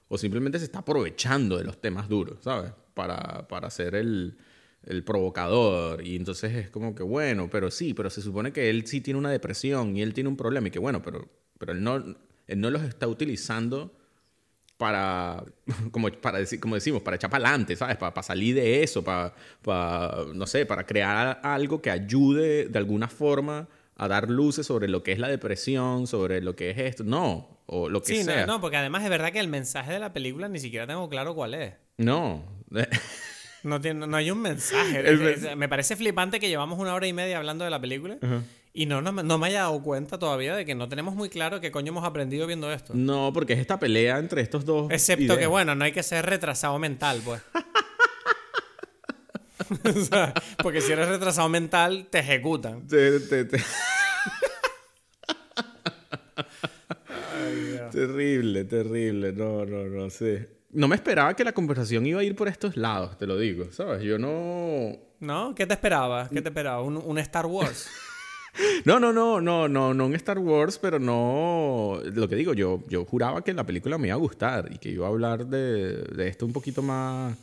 o simplemente se está aprovechando de los temas duros, ¿sabes? Para, para ser el, el, provocador. Y entonces es como que, bueno, pero sí, pero se supone que él sí tiene una depresión y él tiene un problema y que, bueno, pero, pero él, no, él no los está utilizando para, como, para decir, como decimos, para echar para adelante, ¿sabes? Para, para, salir de eso, para, para, no sé, para crear algo que ayude de alguna forma a dar luces sobre lo que es la depresión, sobre lo que es esto. No, o lo que sea. No, no, porque además es verdad que el mensaje de la película ni siquiera tengo claro cuál es. No. no, tiene, no hay un mensaje. me parece flipante que llevamos una hora y media hablando de la película. Y no, no, me haya dado cuenta todavía de que no tenemos muy claro qué coño hemos aprendido viendo esto. No, porque es esta pelea entre estos dos. Excepto que, bueno, no hay que ser retrasado mental, pues. porque si eres retrasado mental, te ejecutan. te, Terrible, terrible. No, no, no sé. No me esperaba que la conversación iba a ir por estos lados, te lo digo, ¿sabes? Yo no... ¿No? ¿Qué te esperabas? ¿Qué te esperaba? ¿Un, Star Wars? no, no, no, no, no, no un Star Wars, pero no... Lo que digo, yo, yo juraba que la película me iba a gustar y que iba a hablar de, de esto un poquito más...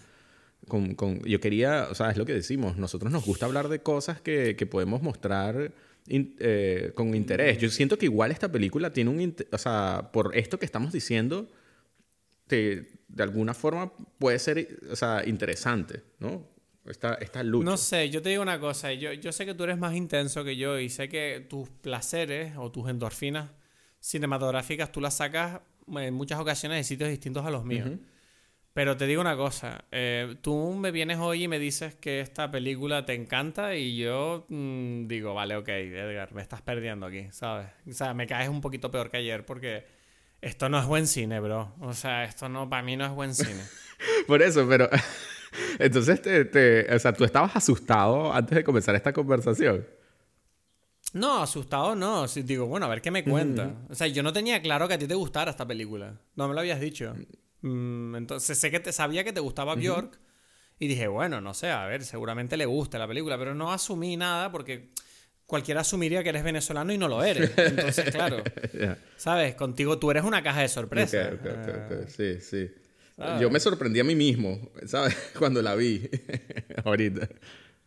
Con, con, yo quería, o sea, es lo que decimos, nosotros nos gusta hablar de cosas que, que podemos mostrar eh, con interés. Yo siento que igual esta película tiene un... O sea, por esto que estamos diciendo, te, de alguna forma puede ser o sea, interesante, ¿no? Esta, esta lucha. No sé, yo te digo una cosa. Yo, yo sé que tú eres más intenso que yo y sé que tus placeres o tus endorfinas cinematográficas tú las sacas en muchas ocasiones de sitios distintos a los míos. Pero te digo una cosa, eh, tú me vienes hoy y me dices que esta película te encanta y yo mm, digo, vale, ok, Edgar, me estás perdiendo aquí, ¿sabes? O sea, me caes un poquito peor que ayer porque esto no es buen cine, bro. O sea, esto no, para mí no es buen cine. Por eso, pero... Entonces, te, o sea, tú estabas asustado antes de comenzar esta conversación. No, asustado no. Digo, bueno, a ver qué me cuenta. O sea, yo no tenía claro que a ti te gustara esta película. No me lo habías dicho. Mm, entonces sé que te, sabía que te gustaba Bjork. Y dije, bueno, no sé, a ver, seguramente le gusta la película. Pero no asumí nada porque cualquiera asumiría que eres venezolano y no lo eres. Entonces, claro. ¿Sabes? Contigo tú eres una caja de sorpresas. Eh, sí, sí. Yo me sorprendí a mí mismo, ¿sabes? Cuando la vi. Ahorita.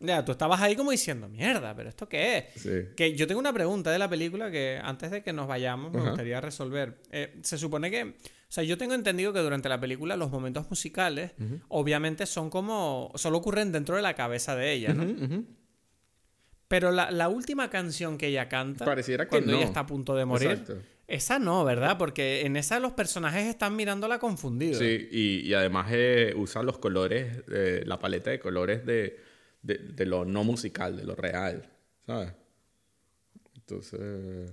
Ya, tú estabas ahí como diciendo, mierda, pero ¿esto qué es? Que yo tengo una pregunta de la película que antes de que nos vayamos me gustaría resolver. Eh, se supone que, sea, yo tengo entendido que durante la película los momentos musicales obviamente son como, solo ocurren dentro de la cabeza de ella, ¿no? Pero la, última canción que ella canta, Pareciera que cuando ella está a punto de morir, esa no, ¿verdad? Porque en esa los personajes están mirándola confundidos. Sí, y, además eh, usa los colores, eh, la paleta de colores de de, lo no musical, de lo real, ¿sabes? Entonces,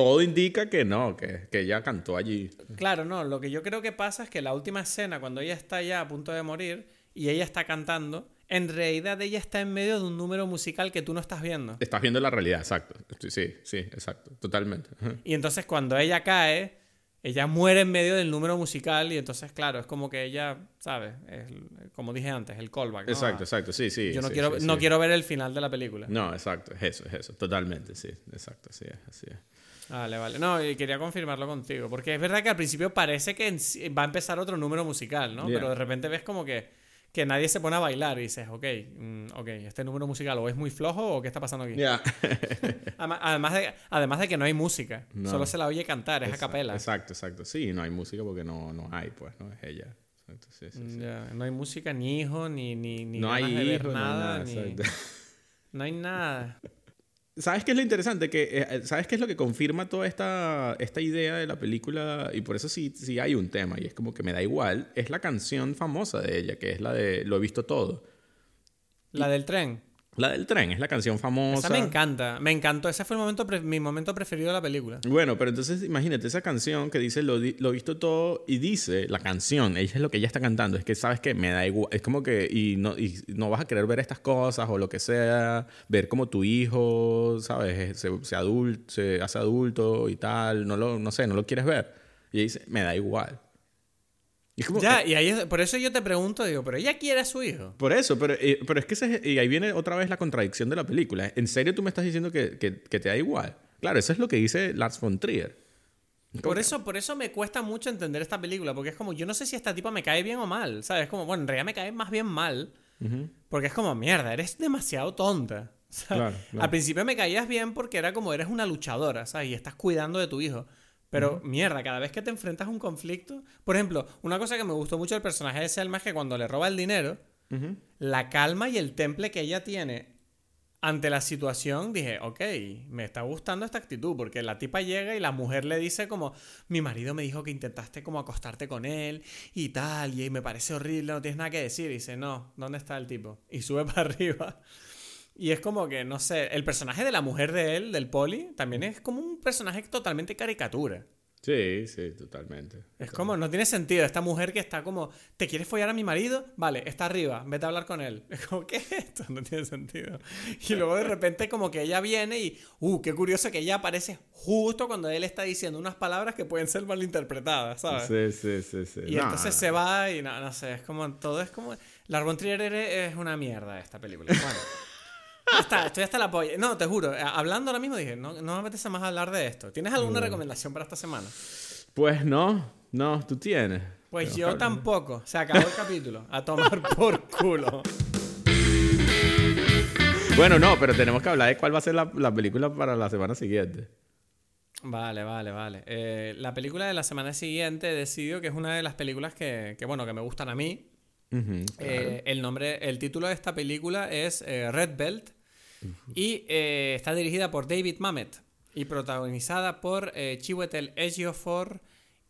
todo indica que no, que, que ella cantó allí. Claro, no, lo que yo creo que pasa es que la última escena, cuando ella está ya a punto de morir y ella está cantando, en realidad ella está en medio de un número musical que tú no estás viendo. Estás viendo la realidad, exacto. Sí, sí, exacto, totalmente. Y entonces cuando ella cae, ella muere en medio del número musical y entonces, claro, es como que ella, ¿sabes? como dije antes, el callback. Exacto, exacto, sí, sí. Yo no, sí, quiero, no quiero ver el final de la película. No, exacto, es eso, es eso, totalmente, sí, exacto, así es, así es. Vale, vale. No, y quería confirmarlo contigo, porque es verdad que al principio parece que va a empezar otro número musical, ¿no? Pero de repente ves como que que nadie se pone a bailar y dices, ok, mm, ok, este número musical o es muy flojo o qué está pasando aquí. Ya. además, de, además de que no hay música, solo se la oye cantar, es a capela. Exacto, exacto. Sí, no hay música porque no, no hay, pues, no es ella. No hay música, ni hijo, ni, ni, ni no hay de nada. ni... no hay nada. ¿Sabes qué es lo interesante? Que, eh, eh, ¿Sabes qué es lo que confirma toda esta, esta idea de la película? Y por eso sí, sí hay un tema, y es como que me da igual. Es la canción famosa de ella, que es la de Lo he visto todo. ¿La del tren? La del tren, es la canción famosa. Esa me encanta, me encantó. Ese fue el momento mi momento preferido de la película. Bueno, pero entonces imagínate esa canción que dice lo, lo, visto todo y dice la canción, ella es lo que ella está cantando, es que sabes que me da igual, es como que y no, y no vas a querer ver estas cosas o lo que sea, ver como tu hijo, sabes, se, se, se hace adulto y tal, no lo, no sé, no lo quieres ver. Y ella dice, me da igual ya, y ahí, por eso yo te pregunto, digo, pero ella quiere a su hijo. Por eso, pero, eh, pero es que y ahí viene otra vez la contradicción de la película. ¿En serio tú me estás diciendo que, que, te da igual? Claro, eso es lo que dice Lars von Trier. Por eso, por eso me cuesta mucho entender esta película, porque es como, yo no sé si esta tipa me cae bien o mal, ¿sabes? Es como, bueno, en realidad me cae más bien mal, porque es como, mierda, eres demasiado tonta. Al principio me caías bien porque era como, eres una luchadora, ¿sabes? Y estás cuidando de tu hijo. Pero mierda, cada vez que te enfrentas a un conflicto. Por ejemplo, una cosa que me gustó mucho del personaje de Selma es que cuando le roba el dinero, la calma y el temple que ella tiene ante la situación, dije, ok, me está gustando esta actitud, porque la tipa llega y la mujer le dice como, mi marido me dijo que intentaste como acostarte con él y tal, y me parece horrible, no tienes nada que decir. Y dice, no, ¿dónde está el tipo? Y sube para arriba. Y es como que, no sé, el personaje de la mujer de él, del poli, también es como un personaje totalmente caricatura. Sí, sí, totalmente. Es como, no tiene sentido. Esta mujer que está como, ¿te quieres follar a mi marido? Vale, está arriba, vete a hablar con él. Es como, ¿qué es esto? No tiene sentido. Y luego de repente como que ella viene y, uh, qué curioso que ella aparece justo cuando él está diciendo unas palabras que pueden ser malinterpretadas, ¿sabes? Sí, sí, sí, sí. Y entonces se va y no, no sé, es como, todo es como... Larbon Trier es una mierda esta película. Bueno. está, estoy hasta la polla. No, te juro, eh, hablando ahora mismo dije, no, no me apetece más hablar de esto. ¿Tienes alguna recomendación para esta semana? Pues no, no, tú tienes. Pues yo tampoco. Se acabó el capítulo. A tomar por culo. Bueno, no, pero tenemos que hablar de cuál va a ser la, la película para la semana siguiente. Vale, vale, vale. Eh, la película de la semana siguiente decidió que es una de las películas que, que, bueno, que me gustan a mí. Claro. Eh, el nombre, el título de esta película es eh, Red Belt y eh, está dirigida por David Mamet y protagonizada por eh, Chiwetel Ejiofor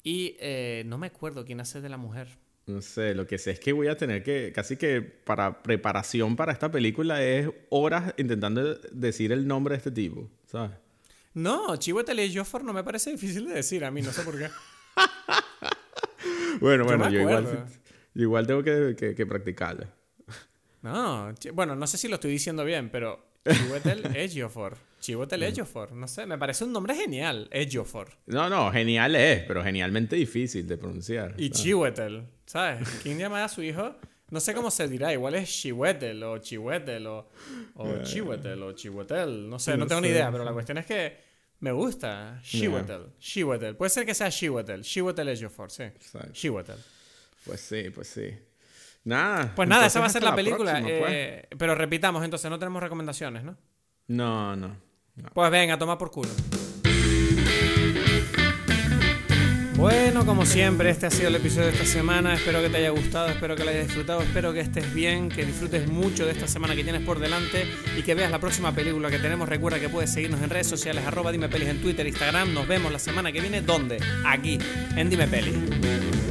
y eh, no me acuerdo quién hace de la mujer. No sé, lo que sé es que voy a tener que, casi que para preparación para esta película es horas intentando decir el nombre de este tipo, ¿sabes? No, Chiwetel Ejiofor no me parece difícil de decir a mí, no sé por qué. Bueno, bueno, yo igual, yo igual tengo que, que, que practicarla. No, bueno, no sé si lo estoy diciendo bien, pero Chiwetel Ejiofor. Chiwetel Ejiofor, no sé, me parece un nombre genial, Ejiofor. No, no, genial es, pero genialmente difícil de pronunciar. Y ¿sabes? Chiwetel, ¿sabes? ¿Quién llama a su hijo? No sé cómo se dirá, igual es Chiwetel o Chiwetel o, o Chiwetel o Chiwetel, no sé, no No tengo ni sé, idea, no pero la cuestión es que me gusta. Chiwetel, Chiwetel. Puede ser que sea Chiwetel, Chiwetel Ejiofor, sí. Exacto. Chiwetel. Pues sí, pues sí. Nada. Pues nada, esa va a ser la película. próxima, pues. eh, pero repitamos, entonces no tenemos recomendaciones, ¿no? No, no. no. Pues venga, toma por culo. Bueno, como siempre, este ha sido el episodio de esta semana. Espero que te haya gustado, espero que lo hayas disfrutado, espero que estés bien, que disfrutes mucho de esta semana que tienes por delante y que veas la próxima película que tenemos. Recuerda que puedes seguirnos en redes sociales, arroba Dime Pelis en Twitter, Instagram. Nos vemos la semana que viene. ¿Dónde? Aquí, en Dime Pelis.